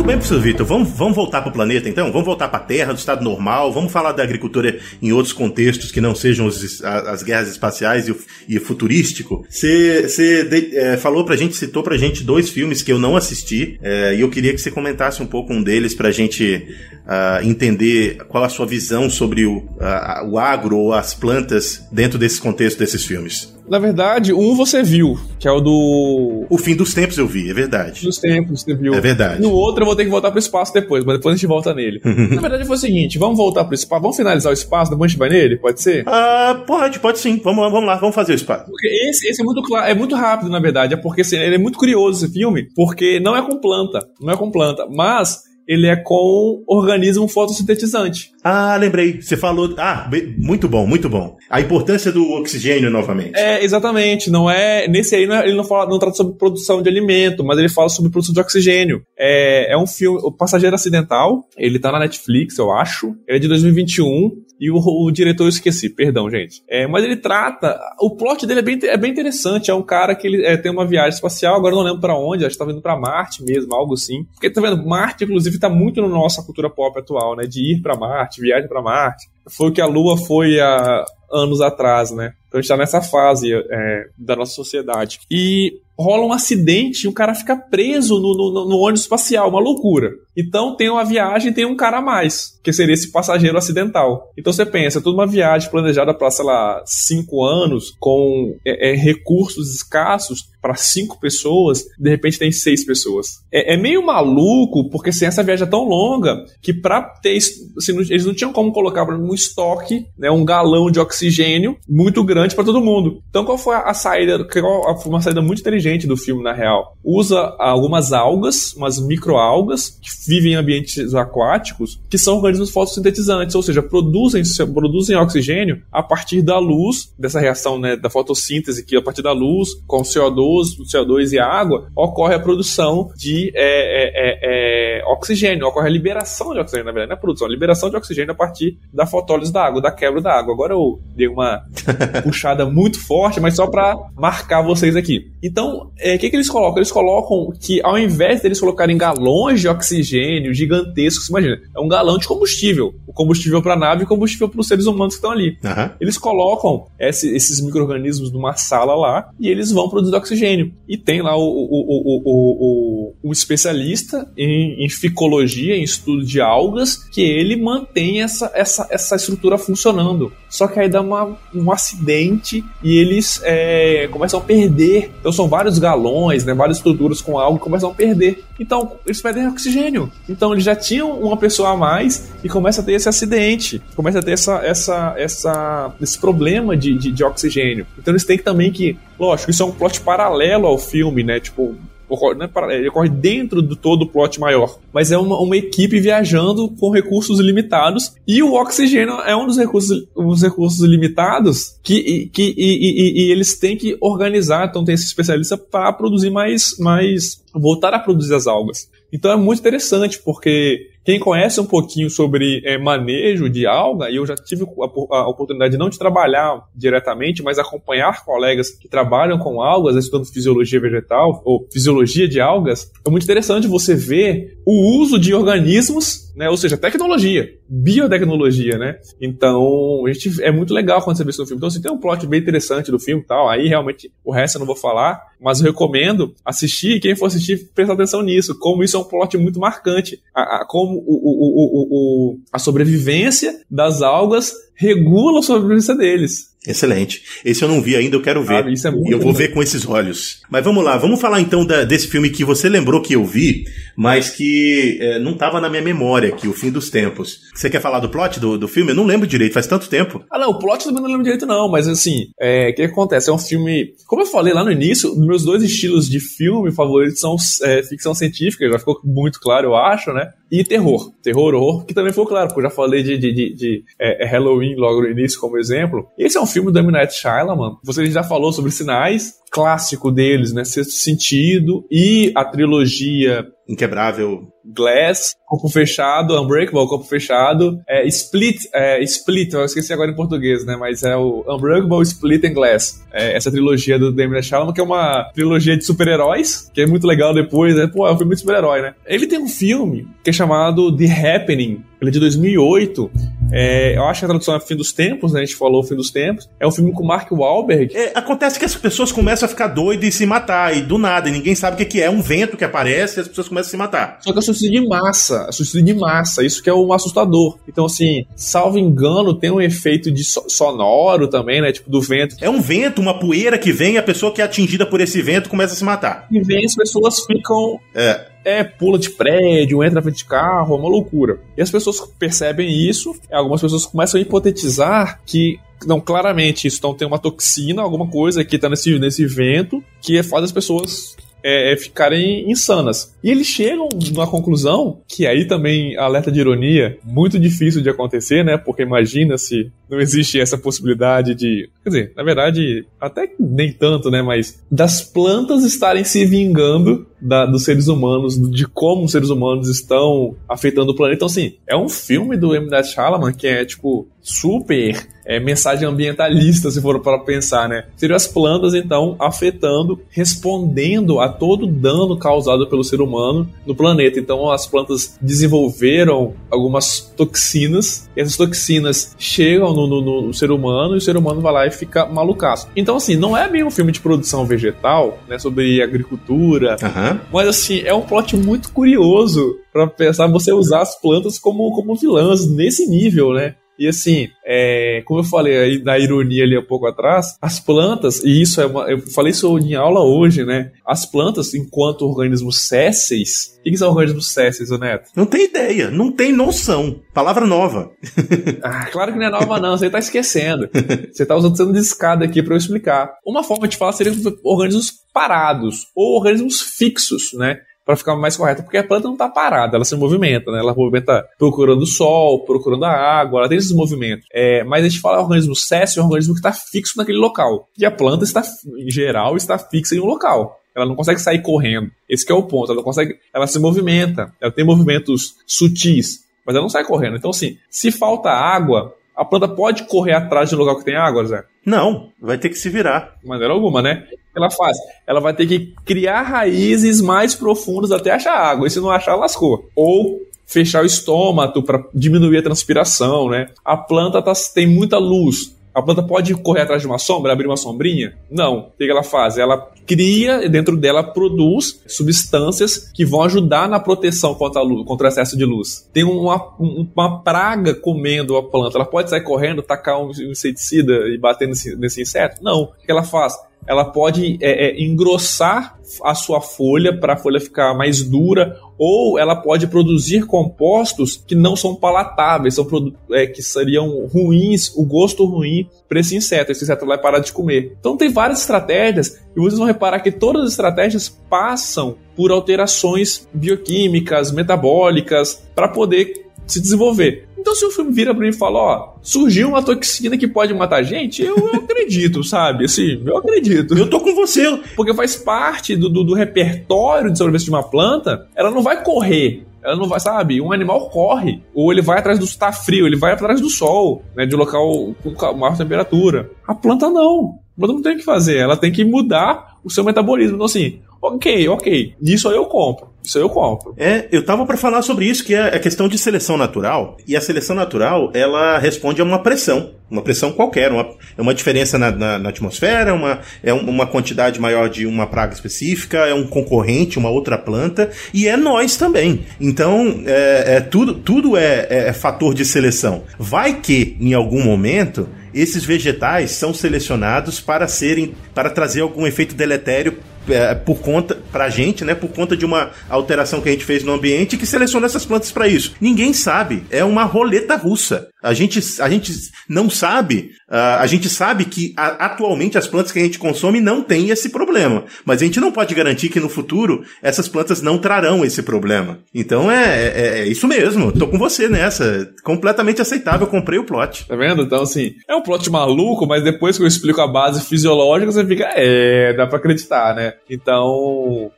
Muito bem, professor Vitor. Vamos, vamos voltar para o planeta então? Vamos voltar para a Terra, do estado normal? Vamos falar da agricultura em outros contextos que não sejam os, as guerras espaciais e o, e futurístico? Você é, falou para gente, citou para gente dois filmes que eu não assisti é, e eu queria que você comentasse um pouco um deles para a gente uh, entender qual a sua visão sobre o, uh, o agro ou as plantas dentro desse contexto desses filmes. Na verdade, um você viu, que é o do. O fim dos tempos eu vi, é verdade. Dos tempos, você viu. É verdade. No outro eu vou ter que voltar pro espaço depois, mas depois a gente volta nele. *laughs* Na verdade foi o seguinte: vamos voltar pro espaço, vamos finalizar o espaço, depois a gente vai nele? Pode ser? Ah, pode, pode sim. Vamos, vamos lá, vamos fazer o espaço. Porque esse, esse é muito claro, é muito rápido, na verdade. É porque assim, ele é muito curioso esse filme, porque não é com planta. Não é com planta. Mas ele é com organismo fotossintetizante. Ah, lembrei. Você falou. Ah, muito bom, muito bom. A importância do oxigênio novamente. É, exatamente. Não é. Nesse aí, não é, ele não, fala, não trata sobre produção de alimento, mas ele fala sobre produção de oxigênio. É, é um filme. O Passageiro Acidental. Ele tá na Netflix, eu acho. Ele é de 2021. E o, o diretor eu esqueci, perdão, gente. É, mas ele trata. O plot dele é bem, é bem interessante. É um cara que ele é, tem uma viagem espacial, agora não lembro para onde, acho que tá vindo para Marte mesmo, algo assim. Porque tá vendo, Marte, inclusive, tá muito na nossa cultura pop atual, né? De ir para Marte, viagem para Marte. Foi o que a Lua foi há anos atrás, né? Então a gente tá nessa fase é, da nossa sociedade. E rola um acidente e o cara fica preso no, no, no, ônibus espacial, uma loucura. Então tem uma viagem tem um cara a mais, que seria esse passageiro acidental. Então você pensa, toda uma viagem planejada para, sei lá, cinco anos, com é, é, recursos escassos para cinco pessoas, de repente tem seis pessoas. É, é, meio maluco, porque assim, essa viagem é tão longa que para ter. Assim, eles não tinham como colocar um estoque, né, um galão de oxigênio muito grande para todo mundo. Então qual foi a saída? Foi uma saída muito inteligente do filme, na real. Usa algumas algas, umas microalgas, que vivem em ambientes aquáticos, que são organismos fotossintetizantes, ou seja, produzem, produzem oxigênio a partir da luz, dessa reação né, da fotossíntese, que a partir da luz, com CO2, CO2 e água, ocorre a produção de é, é, é, é, oxigênio, ocorre a liberação de oxigênio, na verdade, não é a produção, a liberação de oxigênio a partir da fotólise da água, da quebra da água. Agora eu dei uma *laughs* puxada muito forte, mas só para marcar vocês aqui. Então, o é, que, que eles colocam? Eles colocam que ao invés deles colocarem galões de oxigênio gigantescos, imagina, é um galão de combustível. O combustível para a nave e o combustível para os seres humanos que estão ali. Uhum. Eles colocam esse, esses micro-organismos numa sala lá e eles vão produzir oxigênio. E tem lá o, o, o, o, o especialista em, em ficologia, em estudo de algas, que ele mantém essa, essa, essa estrutura funcionando. Só que aí dá uma, um acidente e eles é, começam a perder. Então são vários galões, né, várias estruturas com algo que começam a perder. Então eles perdem oxigênio. Então eles já tinham uma pessoa a mais e começa a ter esse acidente, começa a ter essa, essa, essa, esse problema de, de, de oxigênio. Então eles têm que também que, lógico, isso é um plot paralelo ao filme, né? Tipo, ocorre, não é ele ocorre dentro do todo o plot maior. Mas é uma, uma equipe viajando com recursos limitados e o oxigênio é um dos recursos, os recursos limitados que, que e, e, e, eles têm que organizar, então tem esse especialista para produzir mais, mais, voltar a produzir as algas. Então é muito interessante porque quem conhece um pouquinho sobre é, manejo de alga, e eu já tive a, a, oportunidade não de trabalhar diretamente, mas acompanhar colegas que trabalham com algas, estudando fisiologia vegetal ou fisiologia de algas, é muito interessante você ver o uso de organismos, né, ou seja, tecnologia, biotecnologia, né? Então, a gente, é muito legal quando você vê isso no filme. Então, assim, tem um plot bem interessante do filme tal, aí realmente o resto eu não vou falar, mas eu recomendo assistir, e quem for assistir, prestar atenção nisso, como isso é um plot muito marcante, a, a como o, o, o, a sobrevivência das algas regula a sobrevivência deles. Excelente. Esse eu não vi ainda, eu quero ver. Ah, isso é muito e eu vou ver com esses olhos. Mas vamos lá, vamos falar então da- desse filme que você lembrou que eu vi, mas que é, não estava na minha memória aqui, O Fim dos Tempos. Você quer falar do plot do, do filme? Eu não lembro direito, faz tanto tempo. Ah, não, o plot também não lembro direito, não, mas assim, é, o que acontece? É um filme. Como eu falei lá no início, meus dois estilos de filme favoritos são é, ficção científica, já ficou muito claro, eu acho, né? E terror. Terror, horror, que também ficou claro, porque eu já falei de, de, de, de, é, Halloween logo no início como exemplo. Esse é um filme do M. Night Shyamalan. Você já falou sobre sinais, clássico deles, né? Sexto Sentido e a trilogia Inquebrável. Glass, Corpo Fechado, Unbreakable, Corpo Fechado, é, Split, é, Split, eu esqueci agora em português, né, mas é o Unbreakable, Split and Glass. É, essa trilogia do Damien Shyamalan, que é uma trilogia de super-heróis, que é muito legal depois, né, pô, é um filme de super-herói, né. Ele tem um filme que é chamado The Happening, ele é de 2008, é, eu acho que a tradução é Fim dos Tempos, né, a gente falou Fim dos Tempos, é um filme com Mark Wahlberg, É, acontece que as pessoas começam a ficar doidas e se matar, e do nada, e ninguém sabe o que, que é. Um vento que aparece e as pessoas começam a se matar. Só que é suicídio de massa, é suicídio de massa, isso que é o assustador. Então, assim, salvo engano, tem um efeito de so- sonoro também, né? Tipo, do vento. É um vento, uma poeira que vem, e a pessoa que é atingida por esse vento começa a se matar. E vem as pessoas ficam. É. É, pula de prédio, entra na frente de carro, é uma loucura. E as pessoas percebem isso, algumas pessoas começam a hipotetizar que. Não, claramente, isso então tem uma toxina, alguma coisa que tá nesse, nesse vento, que faz as pessoas é, é, ficarem insanas. E eles chegam numa conclusão, que aí também, alerta de ironia, muito difícil de acontecer, né? Porque imagina se não existe essa possibilidade de. Quer dizer, na verdade, até nem tanto, né? Mas das plantas estarem se vingando da- dos seres humanos, de como os seres humanos estão afetando o planeta. Então, assim, é um filme do M. Night Shyamalan que é, tipo, super é, mensagem ambientalista, se for para pensar, né? Seriam as plantas, então, afetando, respondendo a todo dano causado pelo ser humano no planeta. Então, as plantas desenvolveram algumas toxinas, e essas toxinas chegam no, no- no ser humano, e o ser humano vai lá e fica malucaço. Então, assim, não é bem um filme de produção vegetal, né? Sobre agricultura, Aham. mas assim, é um plot muito curioso pra pensar você usar as plantas como, como vilãs nesse nível, né? E assim, é, como eu falei aí na ironia ali um pouco atrás, as plantas, e isso é uma. Eu falei isso em aula hoje, né? As plantas, enquanto organismos sésseis. O que que são organismos sésseis, ô Neto? Não tem ideia, não tem noção. Palavra nova. *laughs* Ah, claro que não é nova, não. Você tá esquecendo. Você tá usando sendo de escada aqui pra eu explicar. Uma forma de falar seria organismos parados ou organismos fixos, né? Pra ficar mais correto, porque a planta não tá parada, ela se movimenta, né? Ela movimenta procurando o sol, procurando a água, ela tem esses movimentos. É, mas a gente fala organismo céssio, é um organismo que está fixo naquele local. E a planta está, em geral, está fixa em um local. Ela não consegue sair correndo. Esse é o ponto. Ela não consegue. Ela se movimenta. Ela tem movimentos sutis, mas ela não sai correndo. Então, assim, se falta água, a planta pode correr atrás de um local que tem água, Zé? Não, vai ter que se virar. De maneira alguma, né? O que ela faz? Ela vai ter que criar raízes mais profundas até achar água. E se não achar, lascou. Ou fechar o estômago para diminuir a transpiração, né? A planta tá- tem muita luz. A planta pode correr atrás de uma sombra, abrir uma sombrinha? Não. O que ela faz? Ela cria, e dentro dela produz substâncias que vão ajudar na proteção contra, luz, contra o excesso de luz. Tem uma, um- uma praga comendo a planta. Ela pode sair correndo, tacar um inseticida e bater nesse, nesse inseto? Não. O que ela faz? Ela pode é, é, engrossar a sua folha para a folha ficar mais dura, ou ela pode produzir compostos que não são palatáveis, são é, que seriam ruins, o gosto ruim para esse inseto. Esse inseto vai parar de comer. Então tem várias estratégias, e vocês vão reparar que todas as estratégias passam por alterações bioquímicas, metabólicas, para poder se desenvolver. Então, se o filme vira pra mim e fala, ó, surgiu uma toxina que pode matar a gente, eu, eu acredito, *laughs* sabe? Assim, eu acredito. Eu tô com você. Porque faz parte do, do, do repertório de sobrevivência de uma planta, ela não vai correr. Ela não vai, sabe? Um animal corre. Ou ele vai atrás do. tá frio, ele vai atrás do sol, né? De um local com maior temperatura. A planta não. A planta não tem o que fazer. Ela tem que mudar o seu metabolismo. Então, assim, ok, ok. Isso eu compro. Isso eu compro. É, eu tava para falar sobre isso, que é a questão de seleção natural. E a seleção natural, ela responde a uma pressão. Uma pressão qualquer. Uma, é uma diferença na, na- na atmosfera, uma, é um- uma quantidade maior de uma praga específica, é um concorrente, uma outra planta. E é nós também. Então, é, é tudo, tudo é, é- é fator de seleção. Vai que, em algum momento, esses vegetais são selecionados para serem para trazer algum efeito deletério é, por conta pra gente, né, por conta de uma alteração que a gente fez no ambiente que seleciona essas plantas para isso. Ninguém sabe, é uma roleta russa. A gente, a gente não sabe, uh, a gente sabe que atualmente as plantas que a gente consome não têm esse problema, mas a gente não pode garantir que no futuro essas plantas não trarão esse problema. Então é, é, é isso mesmo, tô com você nessa, completamente aceitável, comprei o plot. Tá vendo? Então assim, é um plot maluco, mas depois que eu explico a base fisiológica, você fica, é, dá pra acreditar, né? Então,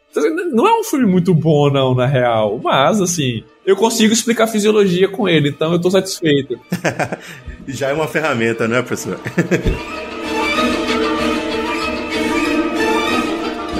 não é um filme muito bom, não, na real. Mas, assim, eu consigo explicar fisiologia com ele, então eu tô satisfeito. *laughs* Já é uma ferramenta, não é, professor? *laughs*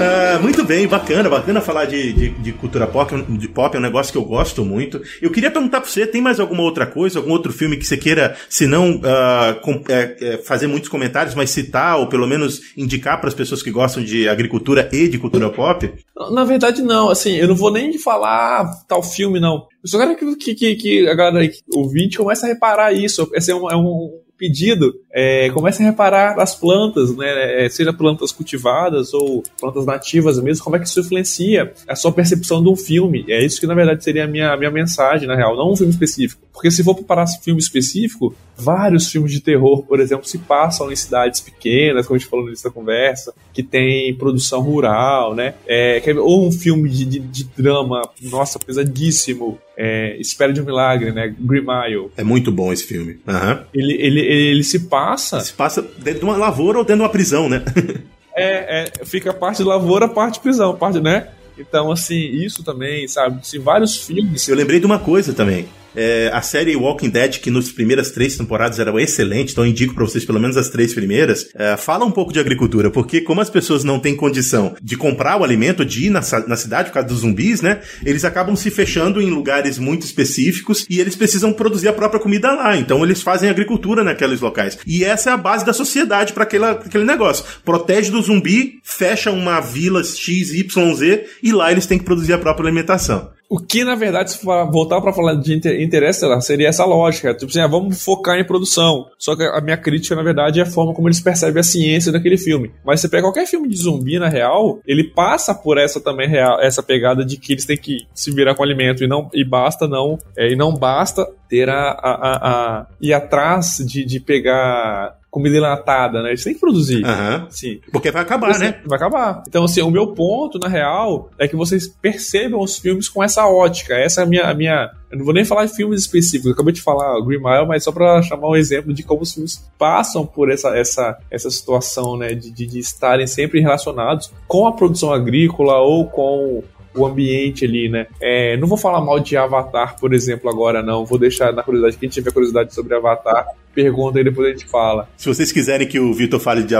Uh, muito bem, bacana, bacana falar de, de, de, cultura pop, de pop, é um negócio que eu gosto muito. Eu queria perguntar pra você, tem mais alguma outra coisa, algum outro filme que você queira, se não uh, com, é, é, fazer muitos comentários, mas citar ou pelo menos indicar para as pessoas que gostam de agricultura e de cultura pop? Na verdade, não, assim, eu não vou nem falar tal filme, não. Eu só quero que, que, que a galera, o vídeo comece a reparar isso. Esse é um, é um pedido, é, a reparar as plantas, né, é, seja plantas cultivadas ou plantas nativas mesmo, como é que isso influencia a sua percepção de um filme. É isso que, na verdade, seria a minha, a minha mensagem, na real, não um filme específico. Porque se for comparar filme específico, vários filmes de terror, por exemplo, se passam em cidades pequenas, como a gente falou nessa conversa, que tem produção rural, né? É, ou um filme de, de, de drama, nossa, pesadíssimo, é, Espera de um Milagre, né? Green Mile. É muito bom esse filme. Uhum. Ele, ele, ele, ele, se passa. Se passa dentro de uma lavoura ou dentro de uma prisão, né? *laughs* é, é, fica parte de lavoura, parte prisão, parte, né? Então, assim, isso também, sabe? Se vários filmes. Eu lembrei de uma coisa também. É, a série Walking Dead, que nas primeiras três temporadas era excelente, então indico para vocês pelo menos as três primeiras, é, fala um pouco de agricultura, porque como as pessoas não têm condição de comprar o alimento, de ir na, na cidade por causa dos zumbis, né? Eles acabam se fechando em lugares muito específicos e eles precisam produzir a própria comida lá. Então eles fazem agricultura naqueles locais. E essa é a base da sociedade para aquele negócio. Protege do zumbi, fecha uma vila XYZ e lá eles têm que produzir a própria alimentação. O que, na verdade, se voltar para falar de interesse, seria essa lógica. Tipo assim, ah, vamos focar em produção. Só que a minha crítica, na verdade, é a forma como eles percebem a ciência daquele filme. Mas você pega qualquer filme de zumbi, na real, ele passa por essa também real, essa pegada de que eles têm que se virar com alimento e não e basta não é, e não basta ter a, a, a, a ir atrás de, de pegar comida enlatada, né? Eles têm que produzir. Uhum. Sim. Porque vai acabar, né? Vai acabar. Então, assim, o meu ponto, na real, é que vocês percebam os filmes com essa ótica. Essa é a minha. A minha eu não vou nem falar de filmes específicos, eu acabei de falar Green Mile, mas só para chamar um exemplo de como os filmes passam por essa, essa, essa situação, né? De, de, de estarem sempre relacionados com a produção agrícola ou com o ambiente ali, né? É, não vou falar mal de Avatar, por exemplo, agora não. Vou deixar na curiosidade. Quem tiver curiosidade sobre Avatar, pergunta e depois a gente fala. Se vocês quiserem que o Vitor fale, de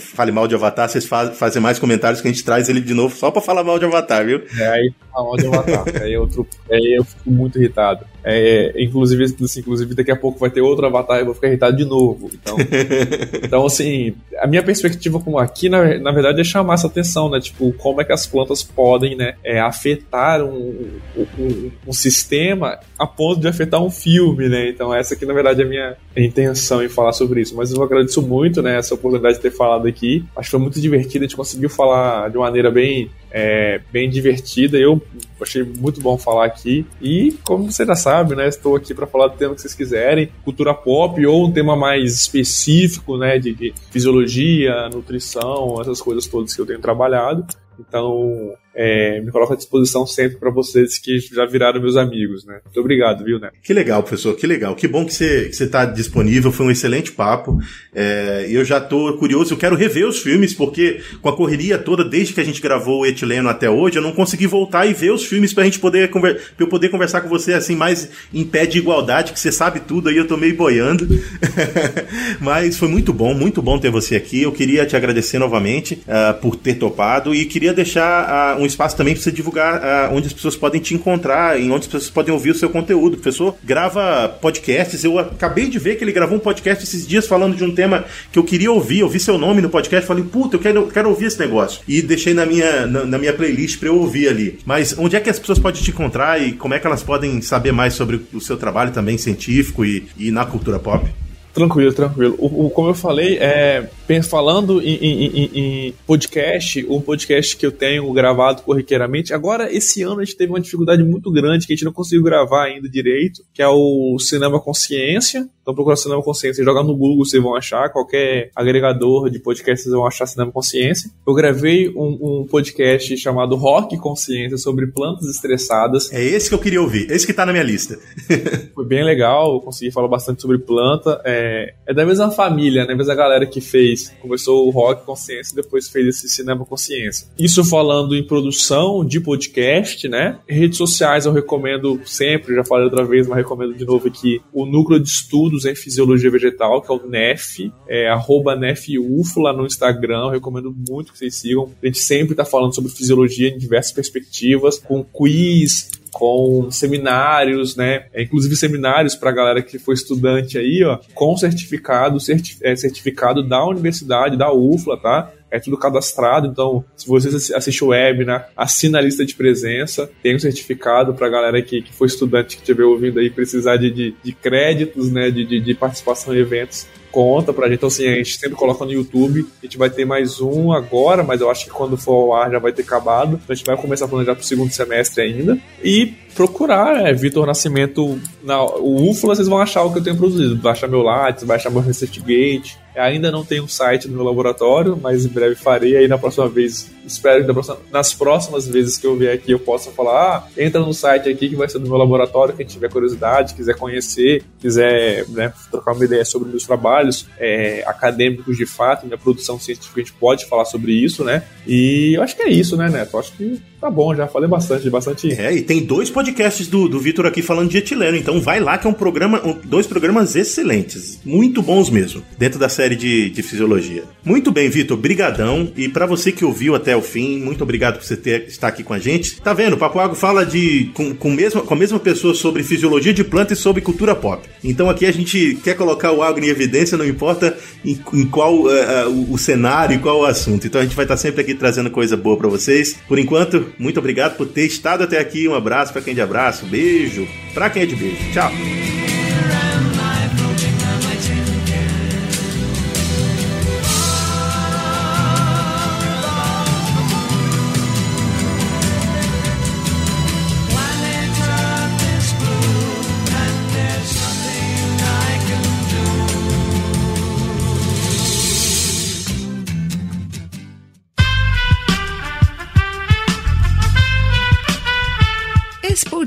fale mal de Avatar, vocês faz, fazem mais comentários que a gente traz ele de novo só pra falar mal de Avatar, viu? É, aí fala mal de Avatar. *laughs* aí, outro, aí eu fico muito irritado. É, inclusive, assim, inclusive, daqui a pouco vai ter outro Avatar e eu vou ficar irritado de novo. Então, *laughs* então assim, a minha perspectiva como aqui, na, na verdade, é chamar essa atenção, né? Tipo, como é que as plantas podem, né, é, afetar um, um, um, sistema a ponto de afetar um filme, né? Então, essa aqui, na verdade, é a minha intenção em falar sobre isso. Mas eu agradeço muito, né, essa oportunidade de ter falado aqui. Acho que foi muito divertido, a gente conseguiu falar de maneira bem, é, bem divertida. Eu achei muito bom falar aqui. E, como você já sabe, né, estou aqui para falar do tema que vocês quiserem, cultura pop ou um tema mais específico, né, de, de fisiologia, nutrição, essas coisas todas que eu tenho trabalhado. Então, é, me coloco à disposição sempre para vocês que já viraram meus amigos, né? Muito obrigado, viu, né? Que legal, professor, que legal. Que bom que você está disponível, foi um excelente papo. É, eu já estou curioso, eu quero rever os filmes, porque com a correria toda, desde que a gente gravou o Etileno até hoje, eu não consegui voltar e ver os filmes para a gente poder, eu poder conversar com você assim, mais em pé de igualdade, que você sabe tudo, aí eu tô meio boiando. *laughs* Mas foi muito bom, muito bom ter você aqui. Eu queria te agradecer novamente uh, por ter topado e queria deixar uh, um um espaço também para você divulgar uh, onde as pessoas podem te encontrar, em onde as pessoas podem ouvir o seu conteúdo. O professor grava podcasts. Eu acabei de ver que ele gravou um podcast esses dias falando de um tema que eu queria ouvir. Eu vi seu nome no podcast, falei, puta, eu quero, eu quero ouvir esse negócio. E deixei na minha, na, na minha playlist para eu ouvir ali. Mas onde é que as pessoas podem te encontrar e como é que elas podem saber mais sobre o seu trabalho também científico e, e na cultura pop? Tranquilo, tranquilo. O, o, como eu falei, é, falando em, em, em, podcast, um podcast que eu tenho gravado corriqueiramente, agora esse ano a gente teve uma dificuldade muito grande que a gente não conseguiu gravar ainda direito, que é o Cinema Consciência. Então procura Cinema Consciência, joga no Google, vocês vão achar, qualquer agregador de podcast vocês vão achar Cinema Consciência. Eu gravei um, um podcast chamado Rock Consciência sobre plantas estressadas. É esse que eu queria ouvir, esse que tá na minha lista. *laughs* Foi bem legal, eu consegui falar bastante sobre planta. É, é da mesma família, né? Mesma galera que fez, começou o Rock Consciência e depois fez esse Cinema Consciência. Isso falando em produção de podcast, né? Redes sociais eu recomendo sempre, já falei outra vez, mas recomendo de novo aqui o Núcleo de Estudos em Fisiologia Vegetal, que é o NEF, é arroba no Instagram, eu recomendo muito que vocês sigam. A gente sempre está falando sobre fisiologia em diversas perspectivas, com quiz, com seminários, né? É, inclusive seminários para a galera que foi estudante aí, ó, com certificado, certi é, certificado da universidade, da UFLA, tá? é tudo cadastrado, então se você assiste o webinar, assina a lista de presença, tem um certificado para a galera que, que foi estudante que estiver ouvindo aí precisar de, de, de créditos, né, de, de, de participação em eventos, conta pra gente. Então, assim, a gente sempre coloca no YouTube. A gente vai ter mais um agora, mas eu acho que quando for ao ar já vai ter acabado. Então, a gente vai começar a planejar pro segundo semestre ainda. E procurar, é, Vitor Nascimento na o UFLA, vocês vão achar o que eu tenho produzido. Vai achar meu Lattes, vai achar meu ResearchGate. Ainda não tenho um site no meu laboratório, mas em breve farei. Aí na próxima vez, espero que próxima, nas próximas vezes que eu vier aqui eu possa falar: ah, entra no site aqui que vai ser do meu laboratório. Quem tiver curiosidade, quiser conhecer, quiser né, trocar uma ideia sobre meus trabalhos é, acadêmicos de fato, minha produção científica, a gente pode falar sobre isso, né? E eu acho que é isso, né, Neto? Eu acho que tá bom, já falei bastante, bastante. É, e tem dois podcasts do, do Vitor aqui falando de etileno, então vai lá que é um programa, um, dois programas excelentes, muito bons mesmo, dentro da série de, de fisiologia. Muito bem, Vitor, brigadão, e para você que ouviu até o fim, muito obrigado por você ter, estar aqui com a gente. Tá vendo, o Papo Água fala de, com, com, mesma, com a mesma pessoa sobre fisiologia de planta e sobre cultura pop. Então aqui a gente quer colocar o Agro em evidência, não importa em, em qual uh, uh, o cenário e qual o assunto. Então a gente vai estar sempre aqui trazendo coisa boa para vocês. Por enquanto, muito obrigado por ter estado até aqui. Um abraço para quem é de abraço, beijo para quem é de beijo. Tchau.